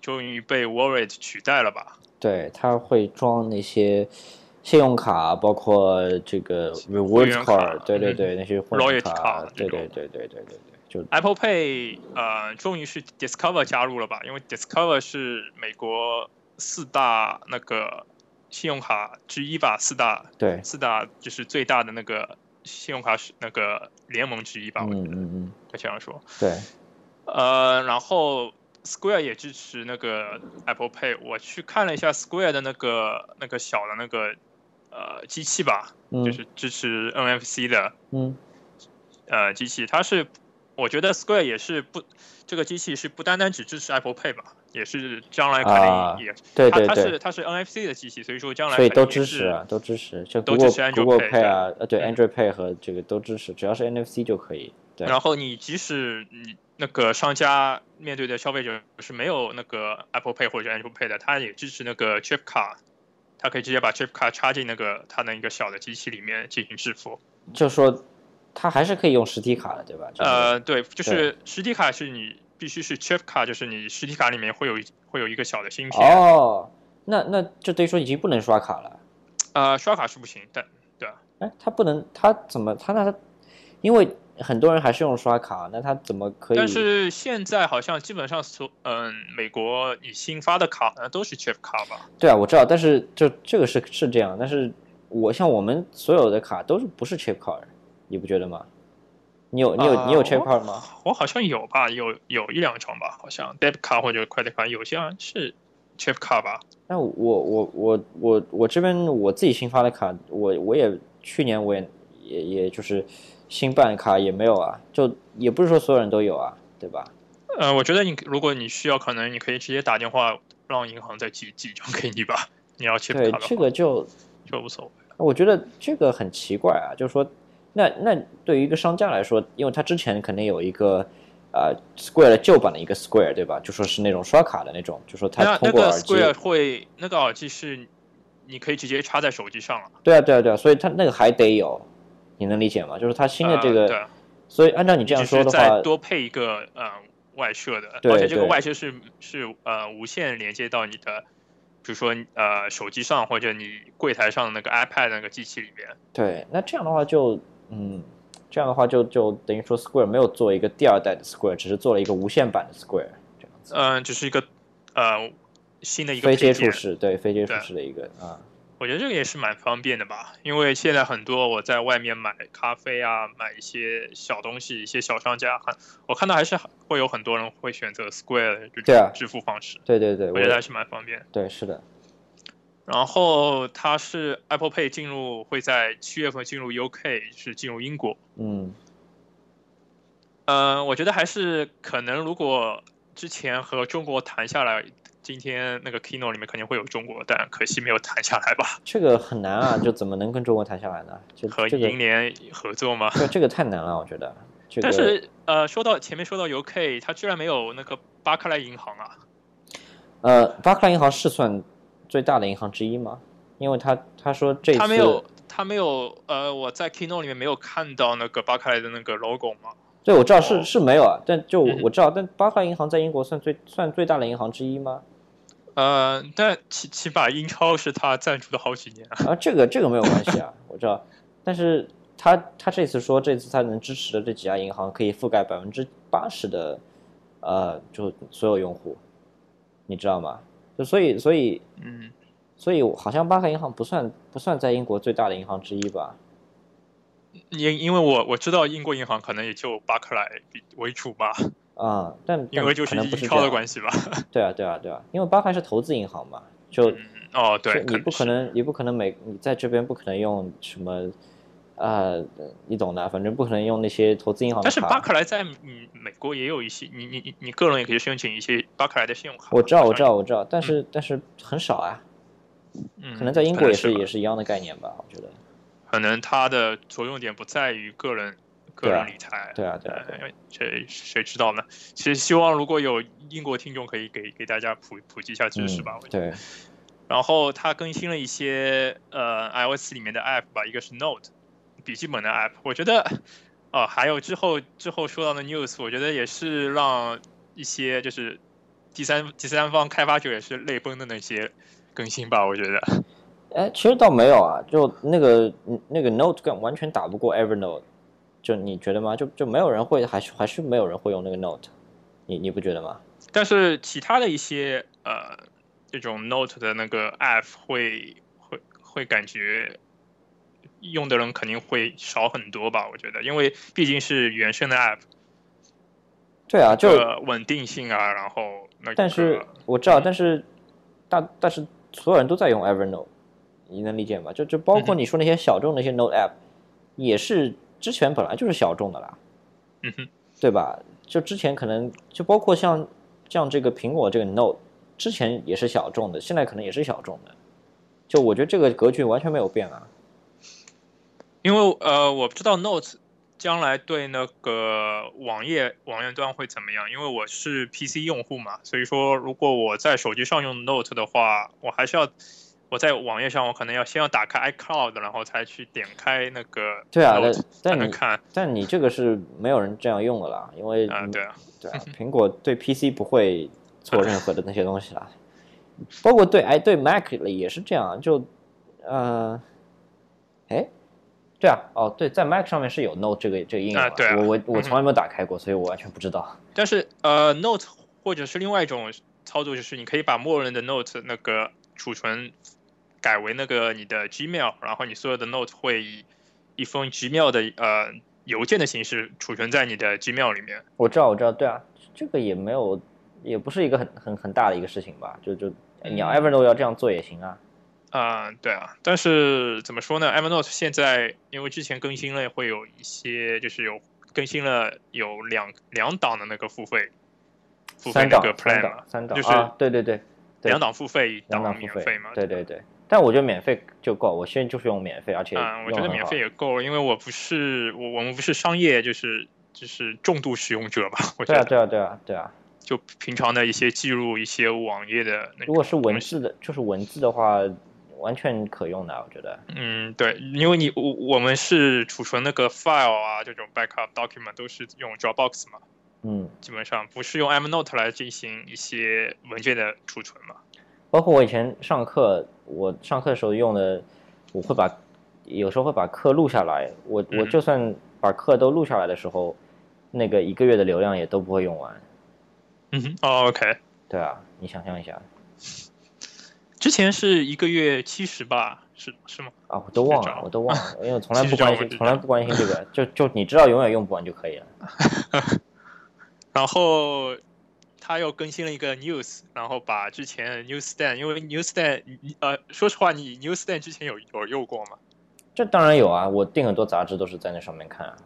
终于被 Wallet 取代了吧？对，它会装那些信用卡，包括这个 Reward Card，对对对，那些会员卡，对对对对对对对。Apple Pay 呃，终于是 Discover 加入了吧？因为 Discover 是美国四大那个信用卡之一吧，四大对四大就是最大的那个信用卡是那个联盟之一吧？嗯嗯嗯，他这样说。对，呃，然后 Square 也支持那个 Apple Pay，我去看了一下 Square 的那个那个小的那个呃机器吧，就是支持 NFC 的，嗯，呃机器，它是。我觉得 Square 也是不，这个机器是不单单只支持 Apple Pay 吧，也是将来肯定也，对对对，它是它是 NFC 的机器，所以说将来所以都支持啊，都支持，就 Google Google Pay 啊，呃对 Android Pay 和这个都支持，只要是 NFC 就可以。对。然后你即使你那个商家面对的消费者是没有那个 Apple Pay 或者 Android Pay 的，它也支持那个 Chip 卡，它可以直接把 Chip 卡插进那个它那一个小的机器里面进行支付。就说。它还是可以用实体卡的，对吧？呃，对，就是实体卡是你必须是 chip 卡，就是你实体卡里面会有会有一个小的芯片。哦，那那就等于说已经不能刷卡了。呃，刷卡是不行，但对啊。哎，他不能，他怎么他那他？因为很多人还是用刷卡，那他怎么可以？但是现在好像基本上所嗯，美国你新发的卡呢都是 chip 卡吧？对啊，我知道，但是就这个是是这样，但是我像我们所有的卡都是不是 chip 卡，你不觉得吗？你有你有你有 chip 卡吗？我好像有吧，有有一两张吧，好像 debit 卡或者 credit 卡，有些是 chip 卡吧。那我我我我我这边我自己新发的卡，我我也去年我也也也就是新办卡也没有啊，就也不是说所有人都有啊，对吧？呃，我觉得你如果你需要，可能你可以直接打电话让银行再寄寄一张给你吧。你要 chip 卡的这个就就无所谓。我觉得这个很奇怪啊，就是说。那那对于一个商家来说，因为他之前肯定有一个呃 Square 的旧版的一个 Square 对吧？就说是那种刷卡的那种，就说他通过耳机。Square 会那个耳机是你可以直接插在手机上了。对啊对啊对啊，所以他那个还得有，你能理解吗？就是他新的这个，对所以按照你这样说的话，多配一个呃外设的，而且这个外设是是呃无线连接到你的，比如说呃手机上或者你柜台上的那个 iPad 那个机器里面。对，那这样的话就。嗯，这样的话就就等于说，Square 没有做一个第二代的 Square，只是做了一个无线版的 Square，这样子。嗯，只是一个呃新的一个非接触式，对非接触式的一个啊。我觉得这个也是蛮方便的吧，因为现在很多我在外面买咖啡啊，买一些小东西，一些小商家，很我看到还是会有很多人会选择 Square 这种支付方式。对对对，我觉得还是蛮方便。对，是的。然后它是 Apple Pay 进入会在七月份进入 UK，是进入英国。嗯，呃，我觉得还是可能，如果之前和中国谈下来，今天那个 Kino 里面肯定会有中国，但可惜没有谈下来吧。这个很难啊，就怎么能跟中国谈下来呢？就和银联合作吗？这这个太难了，我觉得。[LAUGHS] 但是呃，说到前面说到 UK，它居然没有那个巴克莱银行啊。呃，巴克莱银行是算。最大的银行之一嘛？因为他他说这次他没有他没有呃，我在 Keynote 里面没有看到那个巴克莱的那个 logo 吗？对，我知道是是没有啊，但就我知道，但巴克莱银行在英国算最算最大的银行之一吗？呃，但起起码英超是他赞助的好几年啊。这个这个没有关系啊，[LAUGHS] 我知道，但是他他这次说这次他能支持的这几家银行可以覆盖百分之八十的呃，就所有用户，你知道吗？就所以所以嗯，所以好像巴克银行不算不算在英国最大的银行之一吧？因因为我我知道英国银行可能也就巴克莱为主吧。啊，但因为就是英超的关系吧。[LAUGHS] 对啊对啊对啊，因为巴克莱是投资银行嘛，就哦对，你不可能你不可能每你在这边不可能用什么。呃，你懂的，反正不可能用那些投资银行。但是巴克莱在嗯美国也有一些，你你你你个人也可以申请一些巴克莱的信用卡。我知道，我知道，我知道，但是但是很少啊。嗯，可能在英国也是也是一样的概念吧，我觉得。可能它的着重点不在于个人个人理财。对啊，对啊，谁谁知道呢？其实希望如果有英国听众可以给给大家普普及一下知识吧。对。然后它更新了一些呃 iOS 里面的 App 吧，一个是 Note。笔记本的 App，我觉得，哦，还有之后之后说到的 News，我觉得也是让一些就是第三第三方开发者也是泪崩的那些更新吧，我觉得。[LAUGHS] 哎，其实倒没有啊，就那个那个 Note 更完全打不过 Evernote，就你觉得吗？就就没有人会，还是还是没有人会用那个 Note，你你不觉得吗？但是其他的一些呃这种 Note 的那个 App 会会会感觉。用的人肯定会少很多吧？我觉得，因为毕竟是原生的 App。对啊，就稳定性啊，然后那。但是我知道，但是大但是所有人都在用 Evernote，你能理解吗？就就包括你说那些小众那些 Note App，也是之前本来就是小众的啦。嗯哼，对吧？就之前可能就包括像像这个苹果这个 Note，之前也是小众的，现在可能也是小众的。就我觉得这个格局完全没有变啊。因为呃，我不知道 Note 将来对那个网页网页端会怎么样。因为我是 PC 用户嘛，所以说如果我在手机上用 Note 的话，我还是要我在网页上，我可能要先要打开 iCloud，然后才去点开那个。对啊，但但你看，但你这个是没有人这样用的啦，因为啊，对啊，对啊，苹果对 PC 不会做任何的那些东西啦，[LAUGHS] 包括对哎对 Mac 也是这样，就呃，哎，对啊，哦对，在 Mac 上面是有 Note 这个这个应用，我我我从来没有打开过，所以我完全不知道。但是呃，Note 或者是另外一种操作，就是你可以把默认的 Note 那个储存。改为那个你的 Gmail，然后你所有的 Note 会以一封 Gmail 的呃邮件的形式储存在你的 Gmail 里面。我知道，我知道，对啊，这个也没有，也不是一个很很很大的一个事情吧？就就你要 Evernote 要这样做也行啊。啊，对啊，但是怎么说呢？Evernote 现在因为之前更新了，会有一些就是有更新了有两两档的那个付费付费那个 plan，三档就是对对对，两档付费，一档免费嘛？对对对。但我觉得免费就够，我现在就是用免费，而且嗯，我觉得免费也够，因为我不是我我们不是商业，就是就是重度使用者吧。对啊，对啊，对啊，对啊。就平常的一些记录，一些网页的。如果是文字的，就是文字的话，完全可用的，我觉得。嗯，对，因为你我我们是储存那个 file 啊，这种 backup document 都是用 Dropbox 嘛。嗯。基本上不是用 Evernote 来进行一些文件的储存嘛。包括我以前上课，我上课的时候用的，我会把有时候会把课录下来。我我就算把课都录下来的时候，那个一个月的流量也都不会用完。嗯哼，OK。对啊，你想象一下，之前是一个月七十吧？是是吗？啊，我都忘了，我都忘了，[LAUGHS] 因为我从来不关心，从来不关心这个。就就你知道，永远用不完就可以了。[LAUGHS] 然后。他又更新了一个 news，然后把之前 newsstand，因为 newsstand，呃，说实话，你 newsstand 之前有有用过吗？这当然有啊，我订很多杂志都是在那上面看。啊。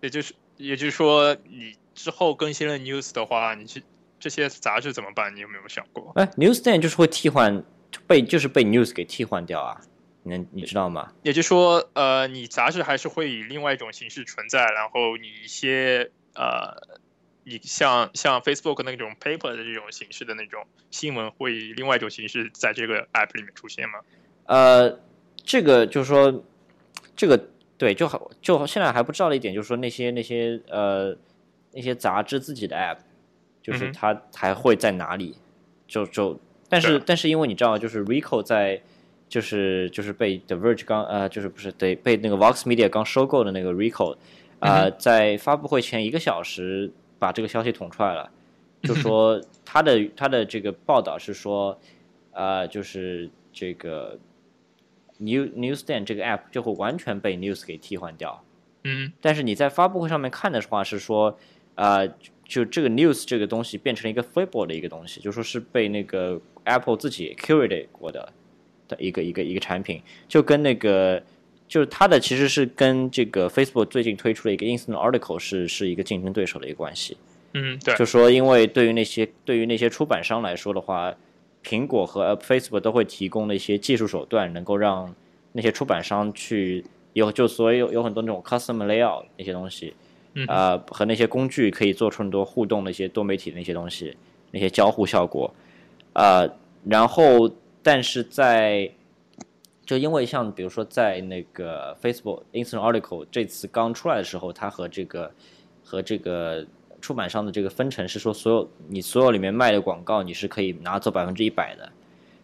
也就是也就是说，你之后更新了 news 的话，你去这些杂志怎么办？你有没有想过？哎，newsstand 就是会替换被，就是被 news 给替换掉啊，你你知道吗？也就是说，呃，你杂志还是会以另外一种形式存在，然后你一些呃。你像像 Facebook 那种 paper 的这种形式的那种新闻，会以另外一种形式在这个 app 里面出现吗？呃，这个就是说，这个对，就好，就现在还不知道的一点就是说，那些那些呃那些杂志自己的 app，就是它还会在哪里？就就，但是但是因为你知道，就是 Rico 在就是就是被 The Verge 刚呃就是不是对被那个 Vox Media 刚收购的那个 Rico 啊，在发布会前一个小时。把这个消息捅出来了，就说他的他的这个报道是说，呃，就是这个 New Newsstand 这个 app 就会完全被 News 给替换掉。嗯，但是你在发布会上面看的话是说，呃，就这个 News 这个东西变成了一个 Flipboard 的一个东西，就说是被那个 Apple 自己 curate 过的的一个一个一个产品，就跟那个。就是它的其实是跟这个 Facebook 最近推出了一个 Instant Article 是是一个竞争对手的一个关系。嗯，对。就说因为对于那些对于那些出版商来说的话，苹果和 Facebook 都会提供的一些技术手段，能够让那些出版商去有就所以有有很多那种 Custom Layout 那些东西，啊和那些工具可以做出很多互动的一些多媒体的那些东西，那些交互效果，啊，然后但是在就因为像比如说在那个 Facebook Instant Article 这次刚出来的时候，它和这个和这个出版商的这个分成是说，所有你所有里面卖的广告你是可以拿走百分之一百的。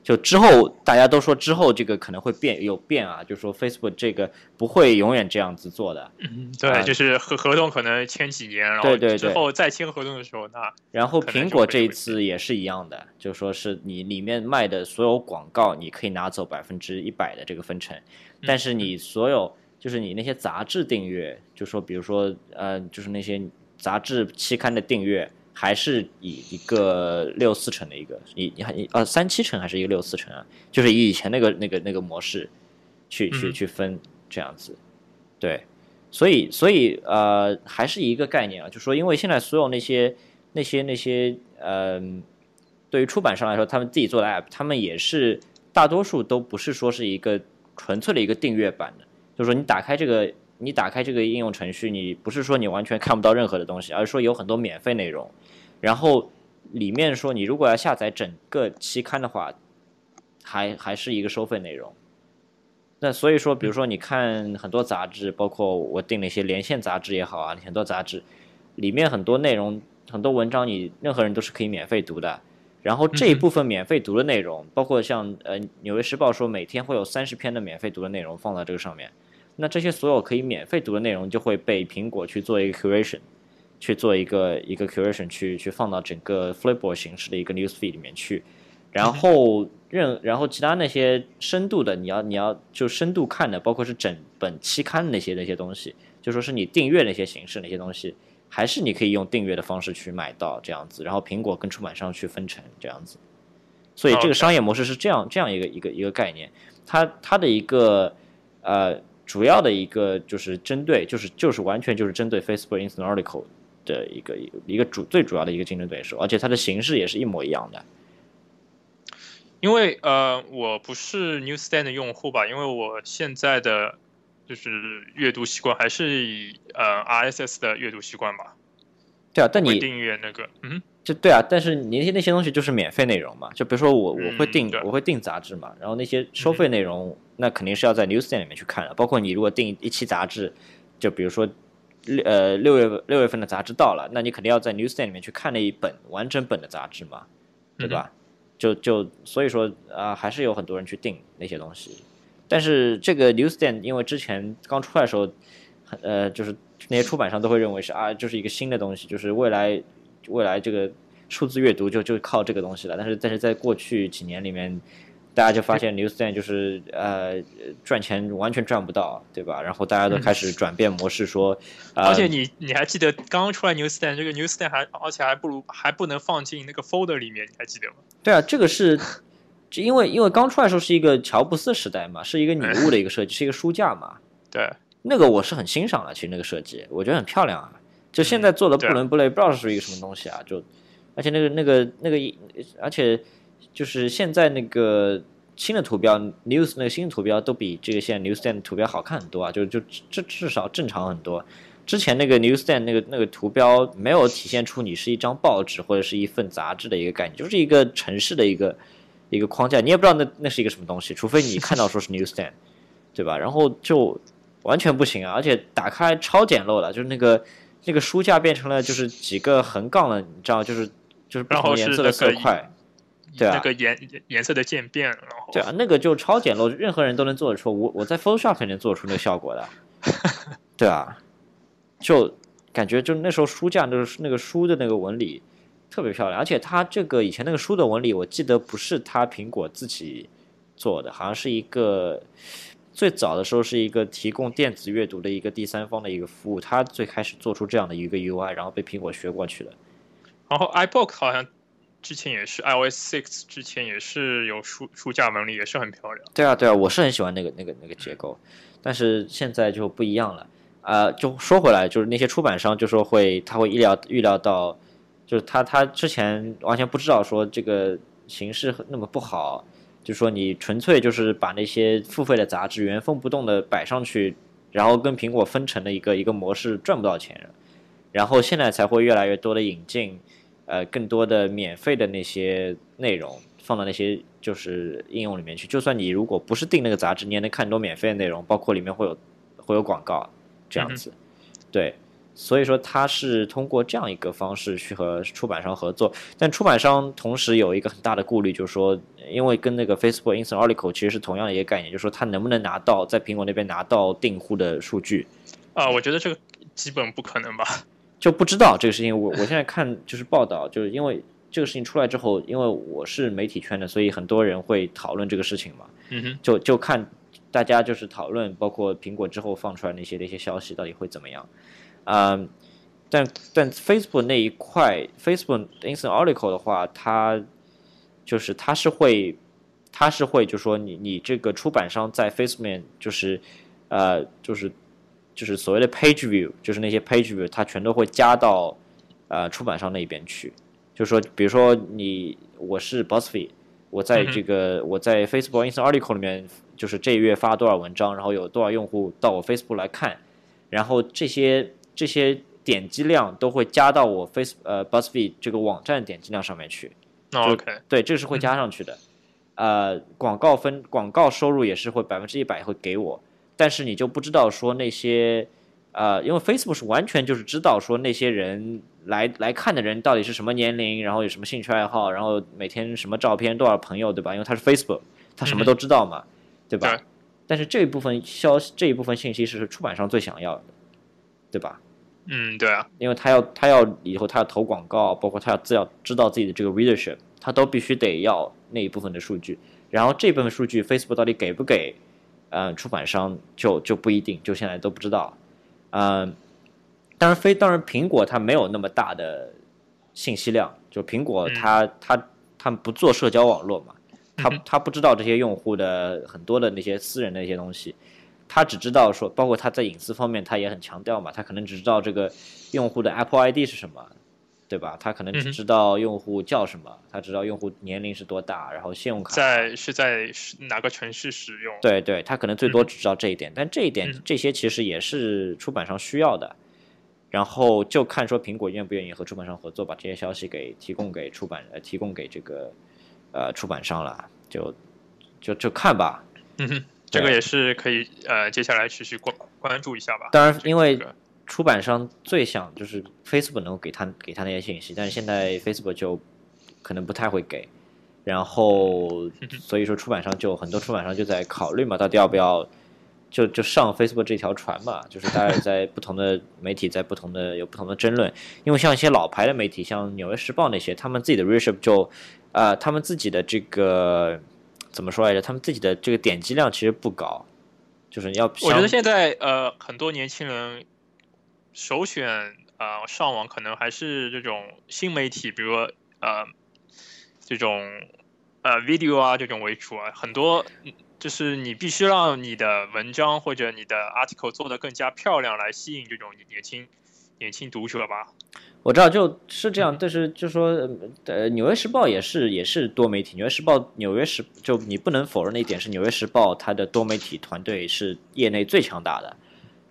就之后大家都说之后这个可能会变有变啊，就说 Facebook 这个不会永远这样子做的。嗯，对，就是合合同可能签几年，然后之后再签合同的时候，那然后苹果这一次也是一样的，就说是你里面卖的所有广告你可以拿走百分之一百的这个分成，但是你所有就是你那些杂志订阅，就说比如说呃，就是那些杂志期刊的订阅。还是以一个六四成的一个，以你呃三七成还是一个六四成啊？就是以以前那个那个那个模式去去去分这样子，对，所以所以呃还是一个概念啊，就说因为现在所有那些那些那些呃，对于出版商来说，他们自己做的 app，他们也是大多数都不是说是一个纯粹的一个订阅版的，就是说你打开这个。你打开这个应用程序，你不是说你完全看不到任何的东西，而是说有很多免费内容。然后里面说，你如果要下载整个期刊的话，还还是一个收费内容。那所以说，比如说你看很多杂志，包括我订了一些连线杂志也好啊，很多杂志里面很多内容、很多文章，你任何人都是可以免费读的。然后这一部分免费读的内容，包括像呃《纽约时报》说每天会有三十篇的免费读的内容放到这个上面，那这些所有可以免费读的内容就会被苹果去做一个 curation，去做一个一个 curation，去去放到整个 Flipboard 形式的一个 newsfeed 里面去。然后任然后其他那些深度的，你要你要就深度看的，包括是整本期刊那些那些东西，就说是你订阅那些形式那些东西。还是你可以用订阅的方式去买到这样子，然后苹果跟出版商去分成这样子，所以这个商业模式是这样这样一个一个一个概念。它它的一个呃主要的一个就是针对就是就是完全就是针对 Facebook Instant Article 的一个一个主最主要的一个竞争对手，而且它的形式也是一模一样的。因为呃我不是 Newsstand 的用户吧，因为我现在的。就是阅读习惯还是以呃 RSS 的阅读习惯吧。对啊，但你订阅那个，嗯，就对啊，但是你那些那些东西就是免费内容嘛。就比如说我我会订我会订杂志嘛，然后那些收费内容那肯定是要在 Newsstand 里面去看的。包括你如果订一期杂志，就比如说六呃六月六月份的杂志到了，那你肯定要在 Newsstand 里面去看那一本完整本的杂志嘛，对吧？就就所以说啊，还是有很多人去订那些东西。但是这个 Newsstand 因为之前刚出来的时候，呃，就是那些出版商都会认为是啊，就是一个新的东西，就是未来未来这个数字阅读就就靠这个东西了。但是但是在过去几年里面，大家就发现 Newsstand 就是呃赚钱完全赚不到，对吧？然后大家都开始转变模式，说，而且你你还记得刚刚出来 Newsstand 这个 Newsstand 还而且还不如还不能放进那个 folder 里面，你还记得吗？对啊，这个是。就因为因为刚出来的时候是一个乔布斯时代嘛，是一个女巫的一个设计，是一个书架嘛。[LAUGHS] 对，那个我是很欣赏的，其实那个设计我觉得很漂亮啊。就现在做的不伦不类，不知道是一个什么东西啊。就而且那个那个那个，而且就是现在那个新的图标，news 那个新的图标都比这个现在 newsstand 图标好看很多啊。就就至至少正常很多。之前那个 newsstand 那个那个图标没有体现出你是一张报纸或者是一份杂志的一个概念，就是一个城市的一个。一个框架，你也不知道那那是一个什么东西，除非你看到说是 newsstand，对吧？然后就完全不行啊，而且打开超简陋的，就是那个那个书架变成了就是几个横杠了，你知道，就是就是不同颜色的色块，对啊，那个颜颜色的渐变，然后对啊，那个就超简陋，任何人都能做得出，我我在 Photoshop 能做出那个效果的，[LAUGHS] 对啊，就感觉就那时候书架就是那个书的那个纹理。特别漂亮，而且它这个以前那个书的纹理，我记得不是它苹果自己做的，好像是一个最早的时候是一个提供电子阅读的一个第三方的一个服务，它最开始做出这样的一个 UI，然后被苹果学过去了。然后 iBook 好像之前也是 iOS six 之前也是有书书架纹理，也是很漂亮。对啊，对啊，我是很喜欢那个那个那个结构，但是现在就不一样了。啊，就说回来，就是那些出版商就说会，他会意料预料到。就是他，他之前完全不知道说这个形势那么不好，就说你纯粹就是把那些付费的杂志原封不动的摆上去，然后跟苹果分成了一个一个模式，赚不到钱然后现在才会越来越多的引进，呃，更多的免费的那些内容放到那些就是应用里面去。就算你如果不是订那个杂志，你也能看很多免费的内容，包括里面会有会有广告这样子，对。所以说，它是通过这样一个方式去和出版商合作，但出版商同时有一个很大的顾虑，就是说，因为跟那个 Facebook Instant Article 其实是同样的一个概念，就是说，它能不能拿到在苹果那边拿到订户的数据？啊，我觉得这个基本不可能吧？就不知道这个事情。我我现在看就是报道，就是因为这个事情出来之后，因为我是媒体圈的，所以很多人会讨论这个事情嘛。嗯哼。就就看大家就是讨论，包括苹果之后放出来那些那些消息到底会怎么样。嗯，但但 Facebook 那一块，Facebook Instant Article 的话，它就是它是会，它是会，就说你你这个出版商在 Facebook 面就是呃就是就是所谓的 Page View，就是那些 Page View，它全都会加到呃出版商那边去。就是说，比如说你我是 BuzzFeed，我在这个我在 Facebook Instant Article 里面，就是这一月发多少文章，然后有多少用户到我 Facebook 来看，然后这些。这些点击量都会加到我 Face 呃 BuzzFeed 这个网站点击量上面去。OK，对，这个是会加上去的。呃，广告分广告收入也是会百分之一百会给我，但是你就不知道说那些，呃，因为 Facebook 是完全就是知道说那些人来来看的人到底是什么年龄，然后有什么兴趣爱好，然后每天什么照片，多少朋友，对吧？因为它是 Facebook，它什么都知道嘛，对吧？但是这一部分消息，这一部分信息是出版商最想要的，对吧？嗯，对啊，因为他要他要以后他要投广告，包括他要自要知道自己的这个 readership，他都必须得要那一部分的数据。然后这部分数据 Facebook 到底给不给，呃，出版商就就不一定，就现在都不知道。嗯，当然非当然苹果它没有那么大的信息量，就苹果它它它不做社交网络嘛，它它不知道这些用户的很多的那些私人的一些东西。它只知道说，包括它在隐私方面，它也很强调嘛。它可能只知道这个用户的 Apple ID 是什么，对吧？他可能只知道用户叫什么，他知道用户年龄是多大，然后信用卡在是在哪个城市使用。对对，他可能最多只知道这一点。但这一点这些其实也是出版商需要的。然后就看说苹果愿不愿意和出版商合作，把这些消息给提供给出版呃提供给这个呃出版商了。就就就看吧。嗯哼。这个也是可以呃，接下来持续关关注一下吧。当然，因为出版商最想就是 Facebook 能够给他给他那些信息，但是现在 Facebook 就可能不太会给。然后所以说出版商就很多出版商就在考虑嘛，到底要不要就就上 Facebook 这条船嘛？就是大家在不同的媒体在不同的有不同的争论，因为像一些老牌的媒体，像纽约时报那些，他们自己的 readership 就啊，他们自己的这个。怎么说来着？他们自己的这个点击量其实不高，就是要。我觉得现在呃，很多年轻人首选呃上网可能还是这种新媒体，比如说呃这种呃 video 啊这种为主啊。很多就是你必须让你的文章或者你的 article 做的更加漂亮，来吸引这种年轻年轻读者吧。我知道就是这样，但是就说，呃，《纽约时报》也是也是多媒体，《纽约时报》纽约时就你不能否认的一点是，《纽约时报》它的多媒体团队是业内最强大的，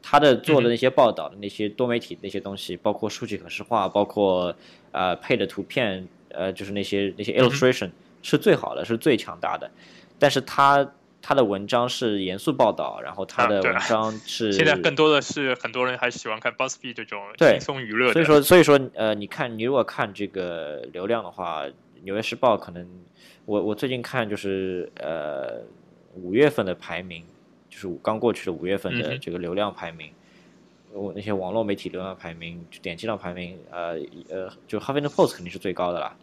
它的做的那些报道的那些多媒体那些东西，包括数据可视化，包括呃配的图片，呃就是那些那些 illustration 是最好的，是最强大的，但是他。他的文章是严肃报道，然后他的文章是 [LAUGHS] 现在更多的是很多人还喜欢看 BuzzFeed 这种轻松娱乐。所以说，所以说，呃，你看，你如果看这个流量的话，《纽约时报》可能，我我最近看就是呃五月份的排名，就是刚过去的五月份的这个流量排名，我那些网络媒体流量排名、就点击量排名，呃呃，就《Huffington Post》肯定是最高的啦。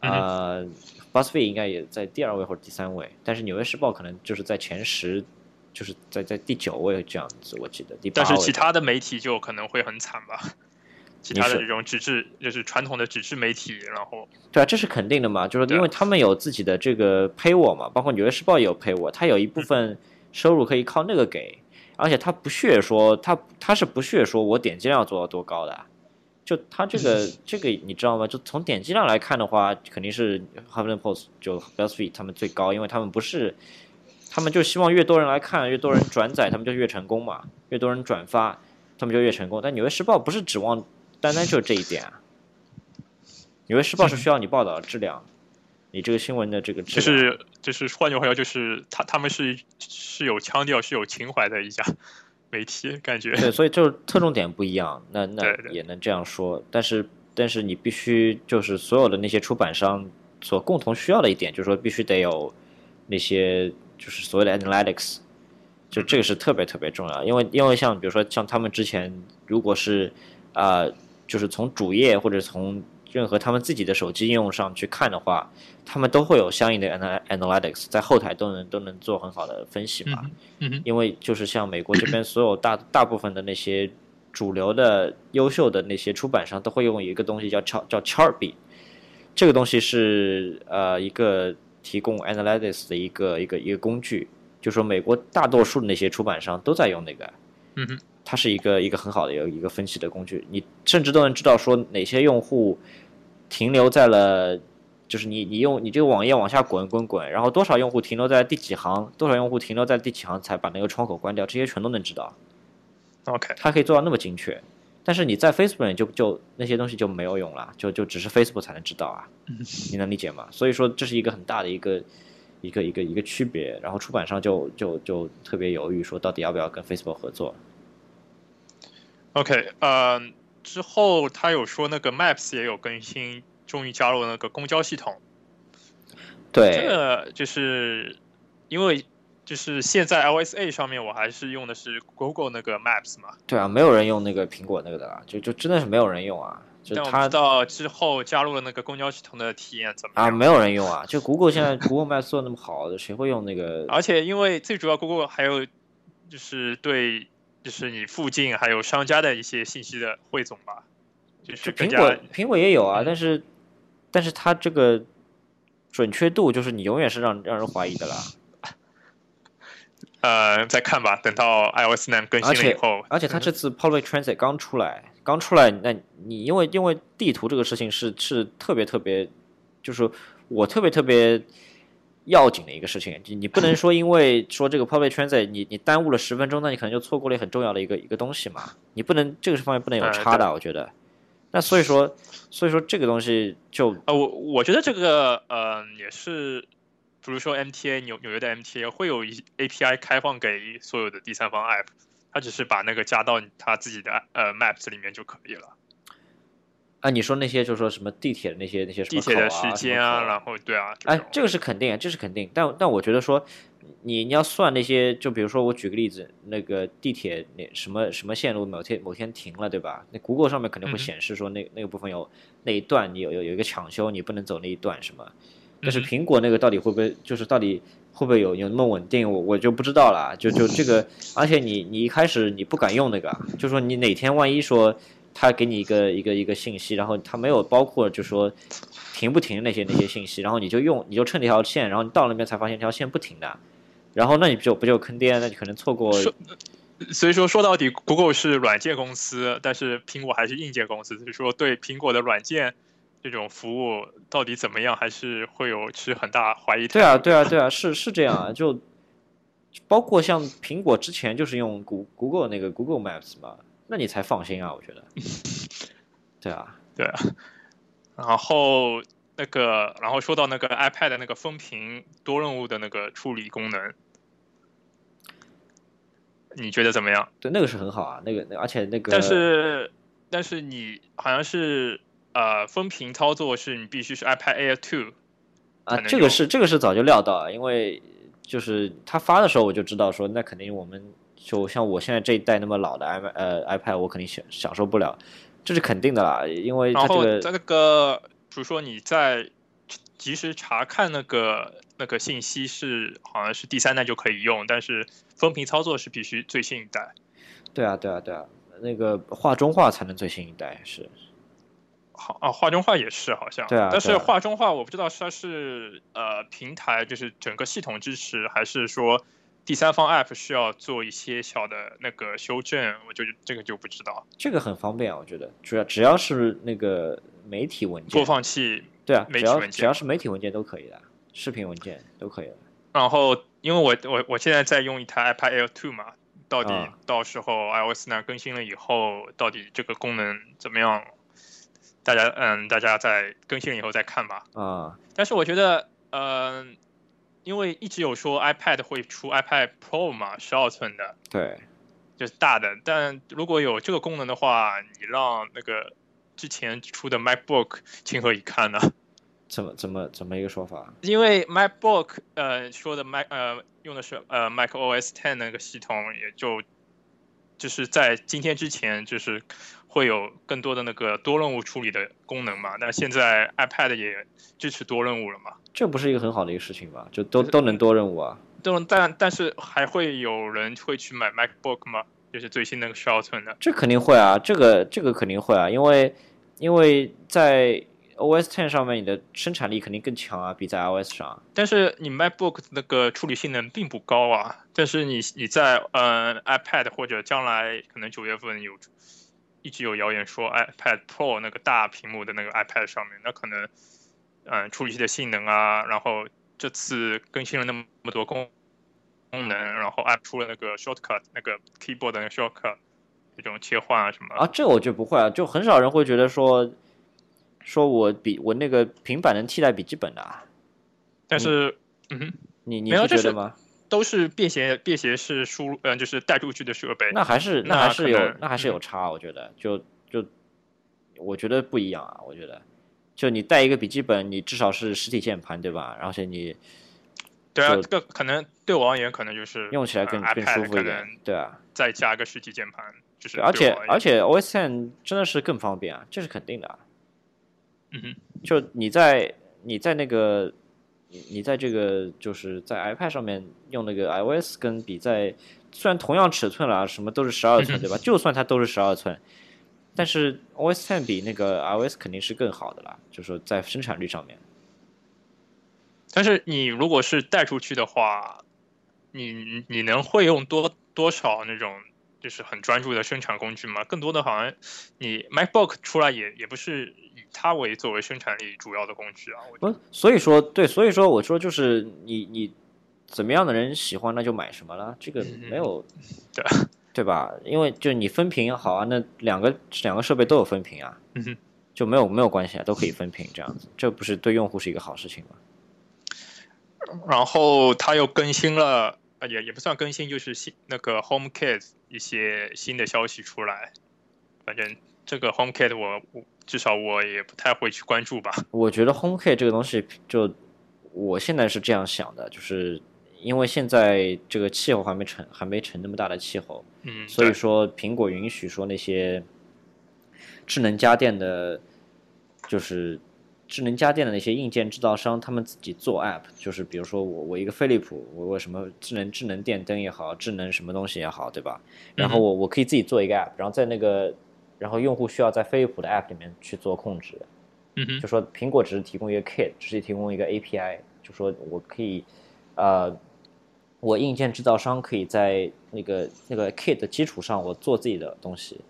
呃，BuzzFeed 应该也在第二位或者第三位，但是《纽约时报》可能就是在前十，就是在在第九位这样子，我记得。但是其他的媒体就可能会很惨吧？其他的这种纸质，就是传统的纸质媒体，然后对啊，这是肯定的嘛，就是因为他们有自己的这个 pay 我嘛，包括《纽约时报》也有 pay 我，它有一部分收入可以靠那个给，而且他不屑说他他是不屑说我点击量做到多高的。就他这个 [LAUGHS] 这个你知道吗？就从点击量来看的话，肯定是 Huffington Post 就 BuzzFeed 他们最高，因为他们不是，他们就希望越多人来看，越多人转载，他们就越成功嘛，越多人转发，他们就越成功。但纽约时报不是指望单单就这一点啊，纽约时报是需要你报道的质量，你这个新闻的这个就是就是换句话说，就是他他们是是有腔调、是有情怀的一家。媒体感觉对，所以就是侧重点不一样，那那也能这样说。但是但是你必须就是所有的那些出版商所共同需要的一点，就是说必须得有那些就是所谓的 analytics，就这个是特别特别重要。因为因为像比如说像他们之前如果是啊，就是从主页或者从任何他们自己的手机应用上去看的话，他们都会有相应的 analytics，在后台都能都能做很好的分析嘛。嗯因为就是像美国这边所有大大部分的那些主流的优秀的那些出版商都会用一个东西叫叫叫 Chartbeat，这个东西是呃一个提供 analytics 的一个一个一个工具，就说美国大多数的那些出版商都在用那个。嗯哼。它是一个一个很好的有一个分析的工具，你甚至都能知道说哪些用户停留在了，就是你你用你这个网页往下滚滚滚，然后多少用户停留在第几行，多少用户停留在第几行才把那个窗口关掉，这些全都能知道。OK，它可以做到那么精确，但是你在 Facebook 就就那些东西就没有用了，就就只是 Facebook 才能知道啊，你能理解吗？所以说这是一个很大的一个一个一个一个区别，然后出版商就就就特别犹豫，说到底要不要跟 Facebook 合作。OK，呃，之后他有说那个 Maps 也有更新，终于加入那个公交系统。对，这个就是因为就是现在 OSA 上面我还是用的是 Google 那个 Maps 嘛。对啊，没有人用那个苹果那个的，就就真的是没有人用啊。就他到之后加入了那个公交系统的体验怎么样？啊，没有人用啊！就 Google 现在 Google Maps 做那么好，谁会用那个？而且因为最主要 Google 还有就是对。就是你附近还有商家的一些信息的汇总吧，就是苹果苹果也有啊，但是但是它这个准确度就是你永远是让让人怀疑的啦。[LAUGHS] 呃，再看吧，等到 iOS 9更新了以后，而且它这次 Public Transit 刚出来，刚出来，那你因为因为地图这个事情是是特别特别，就是我特别特别。要紧的一个事情，你你不能 [LAUGHS] 说因为说这个 public transit，你你耽误了十分钟，那你可能就错过了很重要的一个一个东西嘛。你不能这个方面不能有差的，我觉得。那所以说，所以说这个东西就呃，我我觉得这个呃也是，比如说 MTA 纽纽约的 MTA 会有一 API 开放给所有的第三方 app，它只是把那个加到它自己的呃 maps 里面就可以了。啊，你说那些就是说什么地铁的那些那些什么地铁的时间啊，然后对啊，哎，这个是肯定，这是肯定。但但我觉得说，你你要算那些，就比如说我举个例子，那个地铁那什么什么线路某天某天停了，对吧？那 Google 上面肯定会显示说那那个部分有那一段你有有有一个抢修，你不能走那一段什么？但是苹果那个到底会不会就是到底会不会有有那么稳定？我我就不知道了。就就这个，而且你你一开始你不敢用那个，就说你哪天万一说。他给你一个一个一个信息，然后他没有包括就说停不停那些那些信息，然后你就用你就趁这条线，然后你到那边才发现这条线不停的，然后那你就不就坑爹？那你可能错过。所以说说到底，Google 是软件公司，但是苹果还是硬件公司，所以说对苹果的软件这种服务到底怎么样，还是会有持很大怀疑。对啊，对啊，对啊，是是这样啊，就包括像苹果之前就是用 Google 那个 Google Maps 嘛。那你才放心啊，我觉得。[LAUGHS] 对啊，对啊。然后那个，然后说到那个 iPad 那个分屏多任务的那个处理功能，你觉得怎么样？对，那个是很好啊，那个，而且那个。但是，但是你好像是呃，分屏操作是你必须是 iPad Air Two。啊，这个是这个是早就料到，因为就是他发的时候我就知道说，那肯定我们。就像我现在这一代那么老的 i 呃 iPad，我肯定享享受不了，这是肯定的啦。因为它这个在那个，比如说你在及时查看那个那个信息是好像是第三代就可以用，但是分屏操作是必须最新一代。对啊，对啊，对啊，那个画中画才能最新一代是。好啊，画中画也是好像。对啊。但是画中画我不知道它是呃平台就是整个系统支持还是说。第三方 App 需要做一些小的那个修正，我就这个就不知道。这个很方便啊，我觉得主要只要是那个媒体文件，播放器对啊，只要只要是媒体文件都可以的，视频文件都可以的。然后，因为我我我现在在用一台 iPad Air 2嘛，到底到时候 iOS 呢更新了以后，到底这个功能怎么样？大家嗯，大家在更新了以后再看吧。啊，但是我觉得嗯。因为一直有说 iPad 会出 iPad Pro 嘛，十二寸的，对，就是大的。但如果有这个功能的话，你让那个之前出的 MacBook 情何以堪呢？怎么怎么怎么一个说法？因为 MacBook 呃说的 Mac 呃用的是呃 macOS Ten 那个系统，也就就是在今天之前就是会有更多的那个多任务处理的功能嘛。那现在 iPad 也支持多任务了嘛？这不是一个很好的一个事情吧？就都都能多任务啊，都能，但但是还会有人会去买 MacBook 吗？就是最新那个十二寸的。这肯定会啊，这个这个肯定会啊，因为因为在 OS Ten 上面，你的生产力肯定更强啊，比在 iOS 上。但是你 MacBook 那个处理性能并不高啊。但是你你在呃 iPad 或者将来可能九月份有一直有谣言说 iPad Pro 那个大屏幕的那个 iPad 上面，那可能。嗯，处理器的性能啊，然后这次更新了那么多功功能，然后 App 出了那个 Shortcut，那个 Keyboard 的 Shortcut，这种切换啊什么啊，这我就不会啊，就很少人会觉得说，说我比我那个平板能替代笔记本的啊，但是，嗯哼，你你是觉得吗？都是便携便携式输入，嗯，就是带出去的设备。那还是那还是有那还是有差，我觉得就就我觉得不一样啊，我觉得就你带一个笔记本，你至少是实体键盘对吧？而且你对啊，这个可能对我而言可能就是用起来更更舒服一点，对啊，再加个实体键盘，就是而且而且 OS Ten 真的是更方便啊，这是肯定的。嗯哼，就你在你在那个。你你在这个就是在 iPad 上面用那个 iOS 跟比在，虽然同样尺寸了，什么都是十二寸，对吧？[LAUGHS] 就算它都是十二寸，但是 OS Ten 比那个 iOS 肯定是更好的啦，就是说在生产率上面。但是你如果是带出去的话，你你能会用多多少那种就是很专注的生产工具吗？更多的好像你 MacBook 出来也也不是。它为作为生产力主要的工具啊，不，所以说对，所以说我说就是你你怎么样的人喜欢那就买什么了，这个没有对对吧？因为就你分屏好啊，那两个两个设备都有分屏啊，嗯就没有没有关系啊，都可以分屏这样子，这不是对用户是一个好事情吗？然后它又更新了，也也不算更新，就是新那个 HomeKit 一些新的消息出来，反正这个 HomeKit 我我。至少我也不太会去关注吧。我觉得 HomeKit 这个东西，就我现在是这样想的，就是因为现在这个气候还没成，还没成那么大的气候，嗯，所以说苹果允许说那些智能家电的，就是智能家电的那些硬件制造商，他们自己做 App，就是比如说我我一个飞利浦，我我什么智能智能电灯也好，智能什么东西也好，对吧？然后我我可以自己做一个 App，然后在那个。然后用户需要在飞利浦的 App 里面去做控制，嗯哼，就说苹果只是提供一个 Kit，只是提供一个 API，就说我可以，呃，我硬件制造商可以在那个那个 Kit 的基础上我做自己的东西，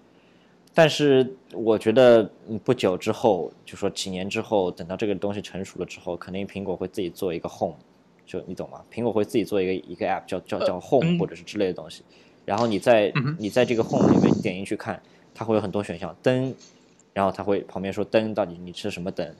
但是我觉得不久之后，就说几年之后，等到这个东西成熟了之后，肯定苹果会自己做一个 Home，就你懂吗？苹果会自己做一个一个 App 叫叫叫 Home 或者是之类的东西，然后你在你在这个 Home 里面点进去看。它会有很多选项，灯，然后它会旁边说灯到底你是什么灯，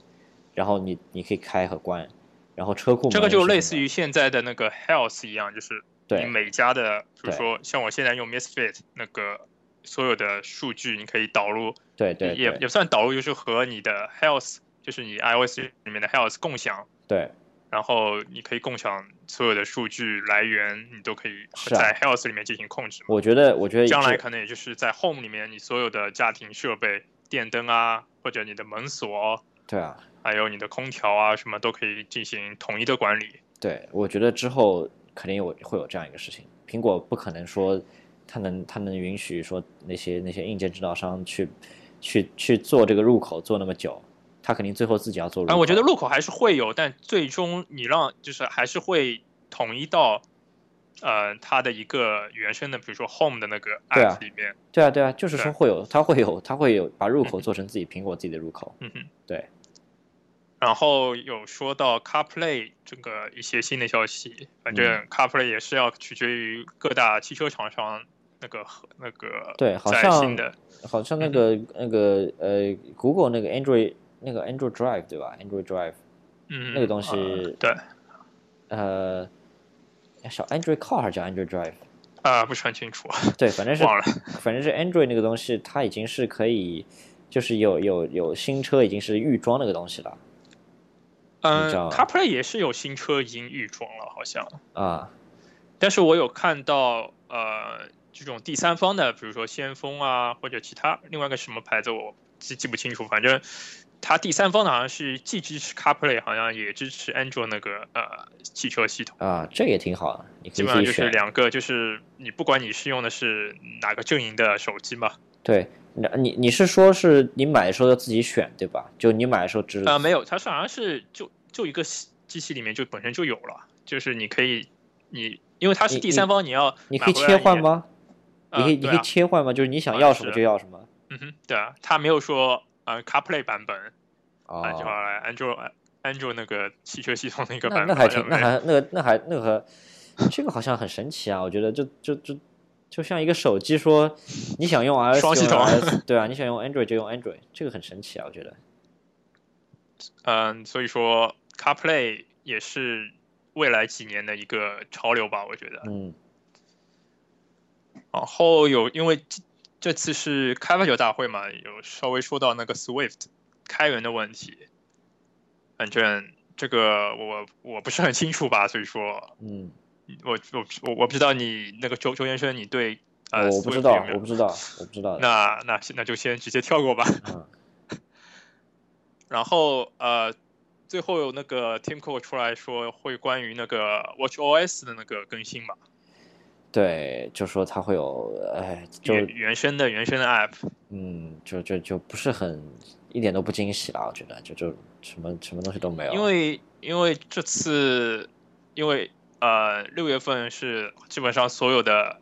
然后你你可以开和关，然后车库这个就类似于现在的那个 Health 一样，就是你每家的，比如说像我现在用 Misfit 那个所有的数据你可以导入，对对，也也算导入，就是和你的 Health，就是你 iOS 里面的 Health 共享，对。然后你可以共享所有的数据来源，你都可以在 Health 里面进行控制。我觉得，我觉得将来可能也就是在 Home 里面，你所有的家庭设备、电灯啊，或者你的门锁，对啊，还有你的空调啊，什么都可以进行统一的管理。对，我觉得之后肯定有会有这样一个事情。苹果不可能说它能它能允许说那些那些硬件制造商去去去做这个入口做那么久。他肯定最后自己要做。啊，我觉得入口还是会有，但最终你让就是还是会统一到，呃，它的一个原生的，比如说 Home 的那个 App 里面。对啊，对啊，就是说会有，它会有，它会有把入口做成自己苹果自己的入口。嗯哼，对。然后有说到 CarPlay 这个一些新的消息，反正 CarPlay 也是要取决于各大汽车厂商那个和那个对，好像的，好像那个那个呃，Google 那个 Android。那个 Android Drive 对吧？Android Drive，嗯，那个东西对，呃，小 Android Car 还是叫 Android Drive？啊，不是很清楚。对，反正是忘了，反正是 Android 那个东西，它已经是可以，就是有有有新车已经是预装那个东西了。嗯，CarPlay 也是有新车已经预装了，好像啊。但是我有看到呃，这种第三方的，比如说先锋啊，或者其他另外一个什么牌子，我记记不清楚，反正。它第三方的好像是既支持 CarPlay，好像也支持 Android 那个呃汽车系统啊，这也挺好的。基本上就是两个，就是你不管你是用的是哪个阵营的手机嘛。对，你你是说是你买的时候要自己选对吧？就你买的时候只啊没有，它是好像是就就一个机器里面就本身就有了，就是你可以你因为它是第三方，你要你可以切换吗？你可以你可以切换吗？就是你想要什么就要什么。嗯哼，对啊，它没有说。呃，CarPlay 版本，啊，就来 Android Android 那个汽车系统的一个版本，那还挺，那还那个那还那个，这个好像很神奇啊！我觉得就就就就像一个手机说，你想用 iOS [LAUGHS] 双系统，对啊，你想用 Android 就用 Android，这个很神奇啊！我觉得，嗯，所以说 CarPlay 也是未来几年的一个潮流吧，我觉得。嗯。然后有因为这次是开发者大会嘛，有稍微说到那个 Swift 开源的问题。反正这个我我不是很清楚吧，所以说，嗯，我我我我不知道你那个周周先生你对呃我不知道我不知道我不知道。那那那就先直接跳过吧。嗯。[LAUGHS] 然后呃，最后有那个 Tim Cook 出来说会关于那个 Watch OS 的那个更新嘛？对，就说它会有，哎，就原生的原生的 App。嗯，就就就不是很一点都不惊喜了，我觉得就就什么什么东西都没有。因为因为这次，因为呃六月份是基本上所有的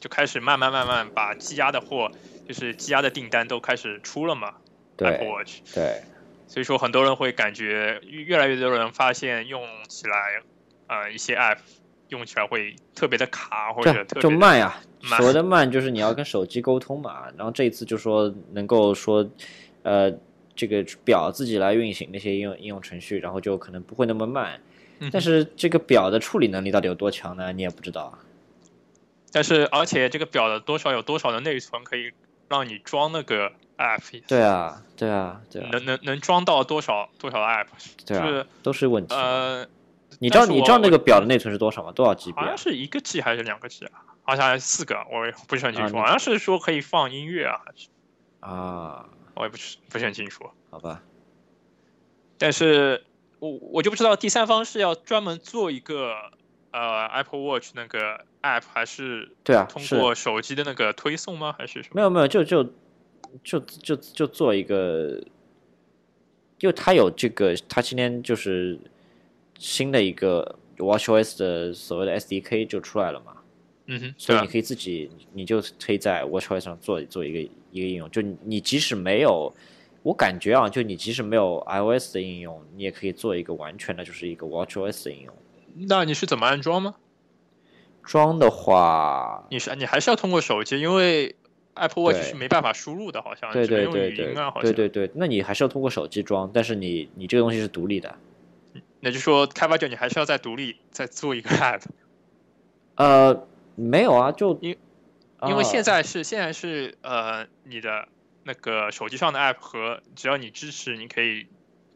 就开始慢慢慢慢把积压的货，就是积压的订单都开始出了嘛。Apple Watch。对。所以说，很多人会感觉越来越多人发现用起来，呃，一些 app 用起来会特别的卡或者就慢呀。所谓的慢就是你要跟手机沟通嘛。然后这一次就说能够说，呃，这个表自己来运行那些应用应用程序，然后就可能不会那么慢。但是这个表的处理能力到底有多强呢？你也不知道。但是而且这个表的多少有多少的内存可以让你装那个。app 对啊，对啊，对啊，能能能装到多少多少 app？对啊，都是问题。呃，你知道你知道那个表的内存是多少吗？多少 G？好像是一个 G 还是两个 G 啊？好像四个，我也不是很清楚。好像是说可以放音乐啊？啊，我也不是不是很清楚。好吧。但是我我就不知道第三方是要专门做一个呃 Apple Watch 那个 app，还是对啊，通过手机的那个推送吗？还是什么？没有没有，就就。就就就做一个，就他有这个，他今天就是新的一个 WatchOS 的所谓的 SDK 就出来了嘛，嗯哼，所以你可以自己，你就可以在 WatchOS 上做做一个一个应用，就你即使没有，我感觉啊，就你即使没有 iOS 的应用，你也可以做一个完全的，就是一个 WatchOS 的应用。那你是怎么安装吗？装的话，你是你还是要通过手机，因为。Apple Watch 是没办法输入的，好像对对对对，对对对，那你还是要通过手机装，但是你你这个东西是独立的，那就说开发者你还是要再独立再做一个 App。呃，没有啊，就因因为现在是现在是呃你的那个手机上的 App 和只要你支持，你可以。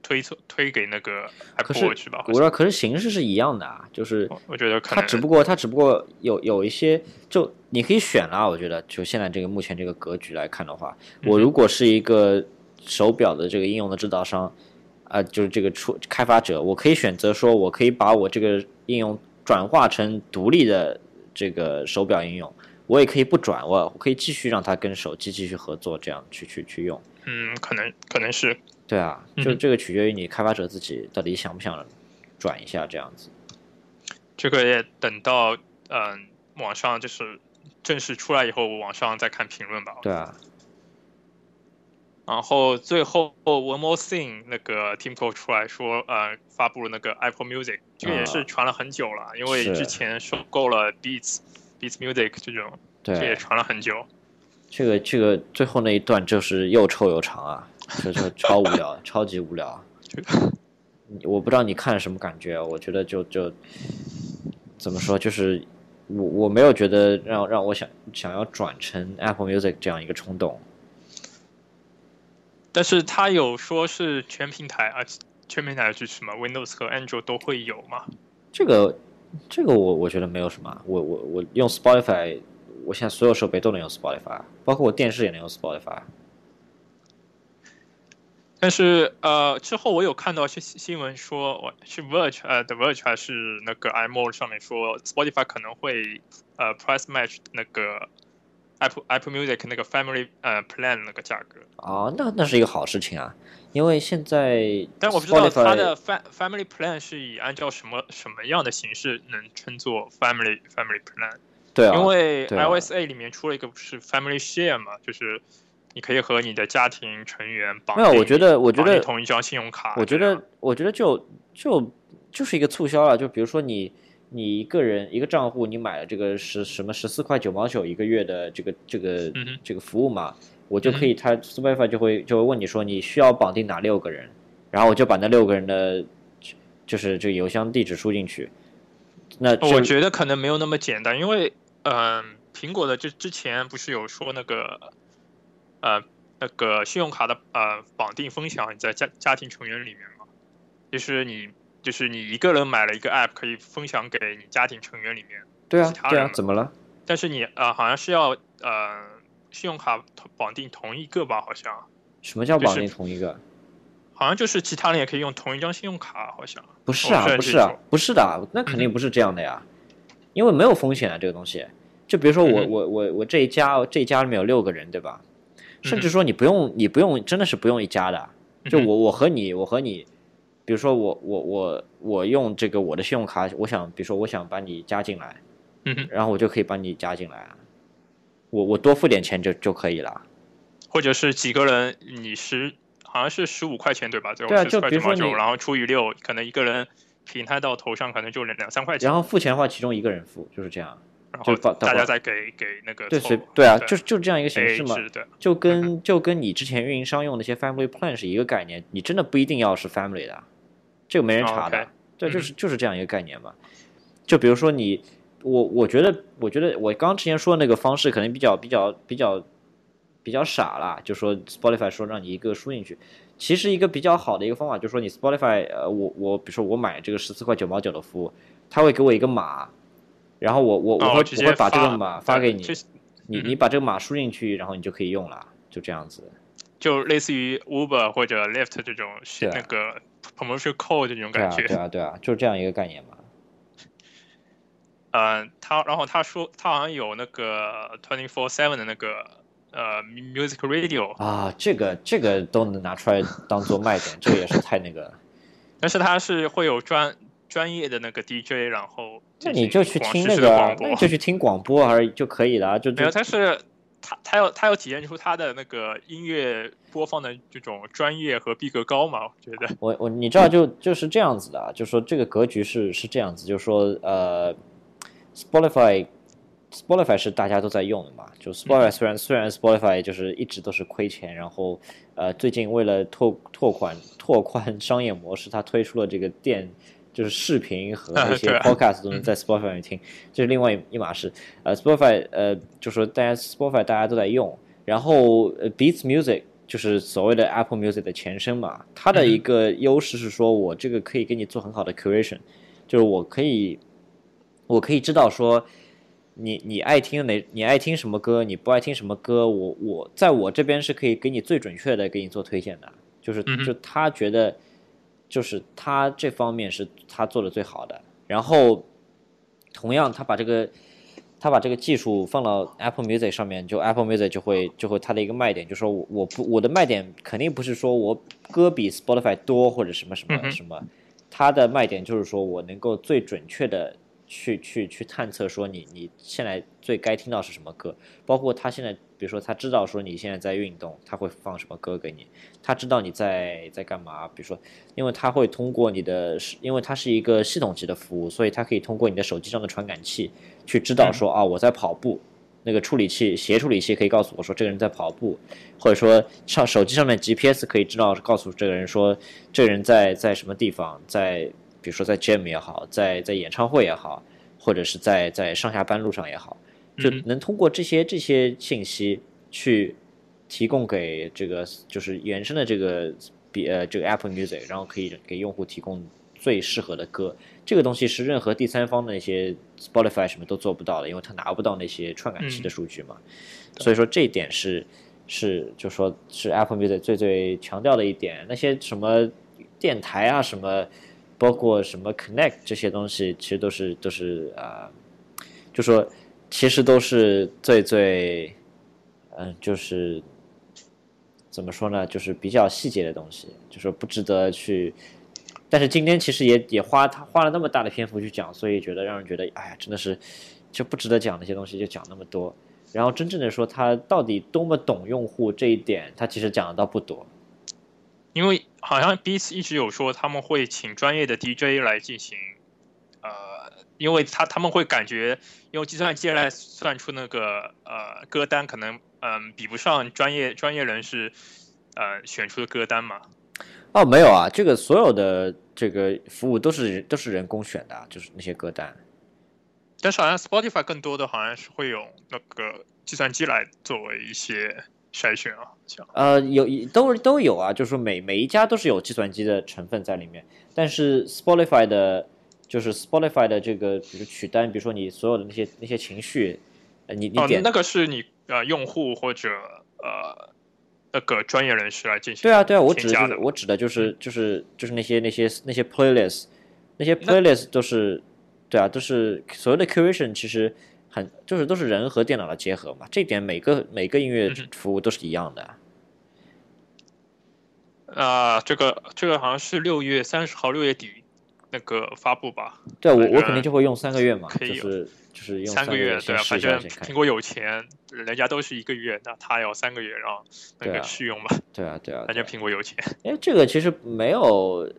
推测推给那个 Apple Watch 吧，我说可是形式是一样的啊，就是我觉得它只不过它只不过有有一些，就你可以选啦。我觉得就现在这个目前这个格局来看的话，我如果是一个手表的这个应用的制造商啊，就是这个出开发者，我可以选择说我可以把我这个应用转化成独立的这个手表应用，我也可以不转，我可以继续让它跟手机继续合作，这样去去去用。嗯，可能可能是。对啊，就这个取决于你开发者自己到底想不想转一下这样子。这个也等到嗯网上就是正式出来以后，网上再看评论吧。对啊。然后最后 One More Thing 那个 Tim Cook 出来说，呃，发布了那个 Apple Music，这个也是传了很久了，因为之前收购了 Beats Beats Music 这种，这也传了很久。这个这个最后那一段就是又臭又长啊。就就超无聊，[LAUGHS] 超级无聊。我不知道你看什么感觉，我觉得就就怎么说，就是我我没有觉得让让我想想要转成 Apple Music 这样一个冲动。但是他有说是全平台啊，全平台支持嘛 Windows 和 Android 都会有吗？这个这个我我觉得没有什么，我我我用 Spotify，我现在所有设备都能用 Spotify，包括我电视也能用 Spotify。但是呃，之后我有看到一些新闻说，我是 Verge 呃，The Verge 还是那个 iMore 上面说，Spotify 可能会呃 price match 那个 Apple Apple Music 那个 Family 呃 Plan 那个价格。哦，那那是一个好事情啊，因为现在但我不知道它的 Fam Family Plan 是以按照什么什么样的形式能称作 Family Family Plan？对啊，因为 iOS A 里面出了一个不是 Family Share 嘛，就是。你可以和你的家庭成员绑没有？我觉得，我觉得同一张信用卡。我觉得，我觉得就就就是一个促销了。就比如说你你一个人一个账户，你买了这个十什么十四块九毛九一个月的这个这个这个服务嘛，我就可以，他 Spotify 就会就会问你说你需要绑定哪六个人，然后我就把那六个人的就是这个邮箱地址输进去，那我觉得可能没有那么简单，因为嗯，苹果的之之前不是有说那个呃那个信用卡的呃绑定分享在家家庭成员里面嘛，就是你就是你一个人买了一个 app 可以分享给你家庭成员里面。对啊，对啊，怎么了？但是你呃好像是要呃信用卡绑定同一个吧？好像。什么叫绑定同一个？好像就是其他人也可以用同一张信用卡，好像。不是啊，不是啊，不是的，那肯定不是这样的呀，因为没有风险啊，这个东西。就比如说我我我我这一家这一家里面有六个人，对吧？甚至说你不用你不用真的是不用一家的，就我我和你我和你，比如说我我我我用这个我的信用卡，我想比如说我想把你加进来，嗯然后我就可以把你加进来啊，我我多付点钱就就可以了，或者是几个人你十。好像是十五块钱对吧？对啊，就比如说你，然后除以六，可能一个人平摊到头上可能就两两三块钱。然后付钱的话，其中一个人付，就是这样。然后大家再给给那个。对，随对啊，就是就这样一个形式嘛。就跟就跟你之前运营商用那些 family plan 是一个概念，你真的不一定要是 family 的，这个没人查的。对，就是就是这样一个概念嘛。就比如说你，我我觉得我觉得我刚之前说的那个方式可能比较比较比较。比较傻啦，就说 Spotify 说让你一个输进去，其实一个比较好的一个方法就是说你 Spotify，呃，我我比如说我买这个十四块九毛九的服务，他会给我一个码，然后我我我会我会把这个码发给你，你你把这个码输进去，然后你就可以用了，就这样子。就类似于 Uber 或者 Lyft 这种是那个 promotion code 这种感觉。对啊对啊，就是这样一个概念嘛。嗯，他然后他说他好像有那个 twenty four seven 的那个。呃，music radio 啊，这个这个都能拿出来当做卖点，[LAUGHS] 这个也是太那个。但是他是会有专专业的那个 DJ，然后那你就去听那个，就去听广播而已就可以了，就没有。他是他他要他要体现出他的那个音乐播放的这种专业和逼格高嘛？我觉得我我你知道就就是这样子的，就说这个格局是是这样子，就是说呃，Spotify。Spotify 是大家都在用的嘛？就 Spotify 虽然虽然 Spotify 就是一直都是亏钱，然后呃最近为了拓拓宽拓宽商业模式，它推出了这个电就是视频和那些 Podcast 都能在 Spotify 里听，这是另外一码事。呃，Spotify 呃就说大家 Spotify 大家都在用，然后 Beats Music 就是所谓的 Apple Music 的前身嘛，它的一个优势是说我这个可以给你做很好的 curation，就是我可以我可以知道说。你你爱听哪？你爱听什么歌？你不爱听什么歌？我我在我这边是可以给你最准确的给你做推荐的，就是就他觉得，就是他这方面是他做的最好的。然后，同样他把这个他把这个技术放到 Apple Music 上面，就 Apple Music 就会就会它的一个卖点，就说我不我的卖点肯定不是说我歌比 Spotify 多或者什么什么什么，它的卖点就是说我能够最准确的。去去去探测，说你你现在最该听到是什么歌，包括他现在，比如说他知道说你现在在运动，他会放什么歌给你，他知道你在在干嘛，比如说，因为他会通过你的，因为它是一个系统级的服务，所以它可以通过你的手机上的传感器去知道说啊我在跑步，那个处理器协处理器可以告诉我说这个人在跑步，或者说上手机上面 GPS 可以知道告诉这个人说这个人在在什么地方在。比如说在 jam 也好，在在演唱会也好，或者是在在上下班路上也好，就能通过这些这些信息去提供给这个就是原生的这个比呃这个 Apple Music，然后可以给用户提供最适合的歌。这个东西是任何第三方的那些 Spotify 什么都做不到的，因为它拿不到那些传感器的数据嘛。所以说这一点是是就说是 Apple Music 最最强调的一点。那些什么电台啊什么。包括什么 Connect 这些东西，其实都是都是啊，就说其实都是最最，嗯，就是怎么说呢，就是比较细节的东西，就说不值得去。但是今天其实也也花他花了那么大的篇幅去讲，所以觉得让人觉得，哎呀，真的是就不值得讲那些东西，就讲那么多。然后真正的说他到底多么懂用户这一点，他其实讲的倒不多。因为好像 Beats 一直有说他们会请专业的 DJ 来进行，呃，因为他他们会感觉用计算机来算出那个呃歌单，可能嗯比不上专业专业人士呃选出的歌单嘛。哦，没有啊，这个所有的这个服务都是都是人工选的，就是那些歌单。但是好像 Spotify 更多的好像是会有那个计算机来作为一些筛选啊，像呃有都都有啊，就是说每每一家都是有计算机的成分在里面，但是 Spotify 的，就是 Spotify 的这个比如取单，比如说你所有的那些那些情绪，呃你你点那个是你呃用户或者呃那个专业人士来进行对啊对啊，我指的我指的就是就是就是那些那些那些 playlist 那些 playlist 都是。对啊，都是所谓的 curation，其实很就是都是人和电脑的结合嘛。这点每个每个音乐服务都是一样的。啊，这个这个好像是六月三十号六月底那个发布吧？对，我我肯定就会用三个月嘛，就是就是用三个月，对啊，反正苹果有钱，人家都是一个月，那他要三个月然后那个试用吧？对啊，对啊，[LAUGHS] 反正苹果有钱。哎，这个其实没有。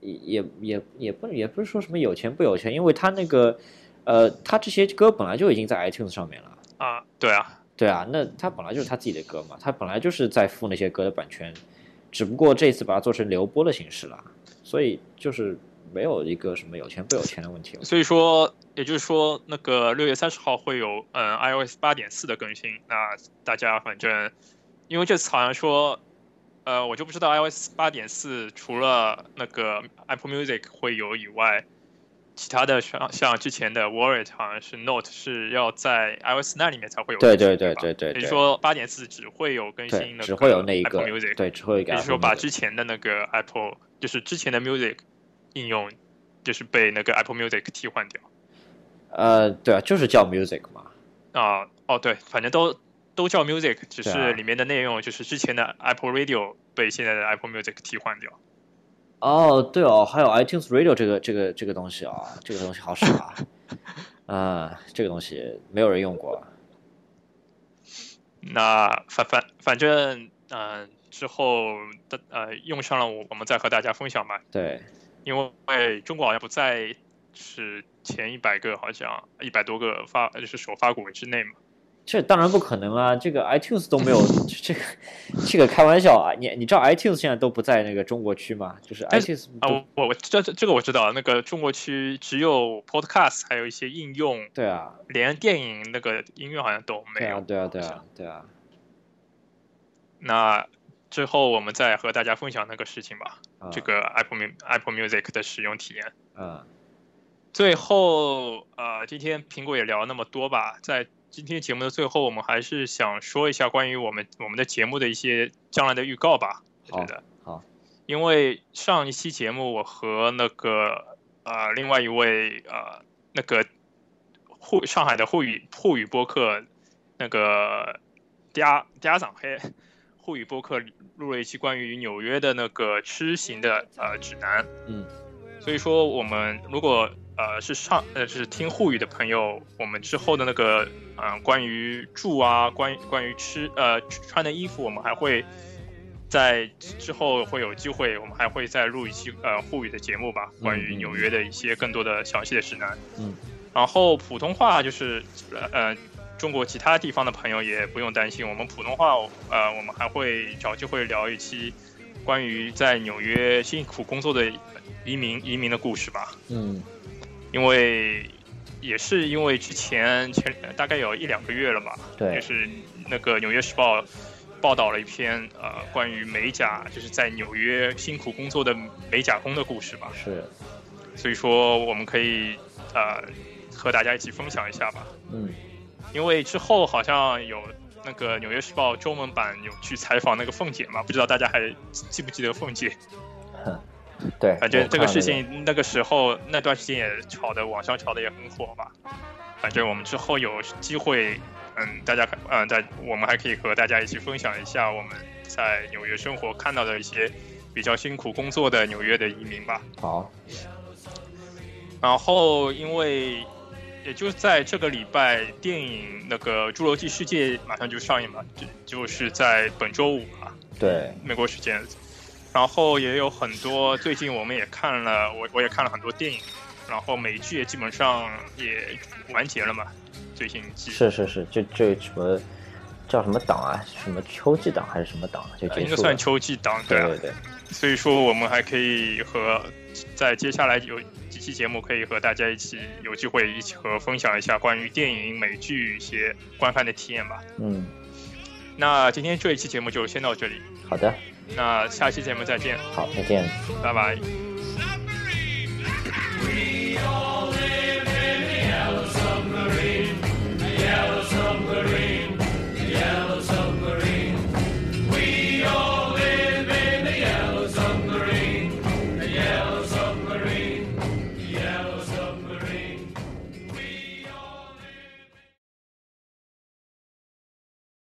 也也也不也不是说什么有钱不有钱，因为他那个，呃，他这些歌本来就已经在 iTunes 上面了啊，对啊，对啊，那他本来就是他自己的歌嘛，他本来就是在付那些歌的版权，只不过这次把它做成流播的形式了，所以就是没有一个什么有钱不有钱的问题了。所以说，也就是说，那个六月三十号会有嗯 iOS 八点四的更新，那大家反正因为这次好像说。呃，我就不知道 iOS 八点四除了那个 Apple Music 会有以外，其他的像像之前的 Wallet 好像是 Note 是要在 iOS 那里面才会有。对对对对对。也就是说八点四只会有更新的，只会有那一个 Apple Music，对，只会。就是说把之前的那个 Apple，就是之前的 Music 应用，就是被那个 Apple Music 替换掉。呃，对啊，就是叫 Music 嘛。啊，哦，对，反正都。都叫 Music，只是里面的内容就是之前的 Apple Radio 被现在的 Apple Music 替换掉。哦，对哦，还有 iTunes Radio 这个这个这个东西啊，这个东西好使啊。[LAUGHS] 啊，这个东西没有人用过。那反反反正嗯，之后的呃用上了，我我们再和大家分享吧。对，因为中国好像不在是前一百个，好像一百多个发就是首发国之内嘛。这当然不可能啊！这个 iTunes 都没有这个，这个开玩笑啊！你你知道 iTunes 现在都不在那个中国区吗？就是 iTunes 啊，我我这这这个我知道，那个中国区只有 Podcast，还有一些应用。对啊，连电影那个音乐好像都没有。对啊，对啊，对啊，对啊。那之后我们再和大家分享那个事情吧。这个 Apple Apple Music 的使用体验。嗯。最后呃，今天苹果也聊了那么多吧，在。今天节目的最后，我们还是想说一下关于我们我们的节目的一些将来的预告吧。我觉得好，因为上一期节目我和那个呃另外一位呃那个沪上海的沪语沪语播客那个嗲嗲长黑 [LAUGHS] 沪语播客录了一期关于纽约的那个吃行的呃指南。嗯，所以说我们如果。呃，是上呃是听沪语的朋友，我们之后的那个嗯，关于住啊，关于关于吃呃穿的衣服，我们还会在之后会有机会，我们还会再录一期呃沪语的节目吧，关于纽约的一些更多的详细的指南。嗯，然后普通话就是呃中国其他地方的朋友也不用担心，我们普通话呃我们还会找机会聊一期关于在纽约辛苦工作的移民移民的故事吧。嗯。因为也是因为之前前大概有一两个月了吧，对，就是那个《纽约时报》报道了一篇呃关于美甲，就是在纽约辛苦工作的美甲工的故事吧。是，所以说我们可以呃和大家一起分享一下吧。嗯，因为之后好像有那个《纽约时报》中文版有去采访那个凤姐嘛，不知道大家还记不记得凤姐？[LAUGHS] 对，反正这个事情那个时候那段时间也炒的，网上炒的也很火嘛。反正我们之后有机会，嗯，大家嗯，在我们还可以和大家一起分享一下我们在纽约生活看到的一些比较辛苦工作的纽约的移民吧。好。然后因为也就在这个礼拜，电影那个《侏罗纪世界》马上就上映嘛，就就是在本周五嘛。对，美国时间。然后也有很多，最近我们也看了，我我也看了很多电影，然后美剧也基本上也完结了嘛，最新一季。是是是，这这什么叫什么档啊？什么秋季档还是什么档？就应该算秋季档，对对对。所以说我们还可以和在接下来有几期节目可以和大家一起有机会一起和分享一下关于电影美剧一些观看的体验吧。嗯，那今天这一期节目就先到这里。好的，那下期节目再见好再见拜拜 yellow submarine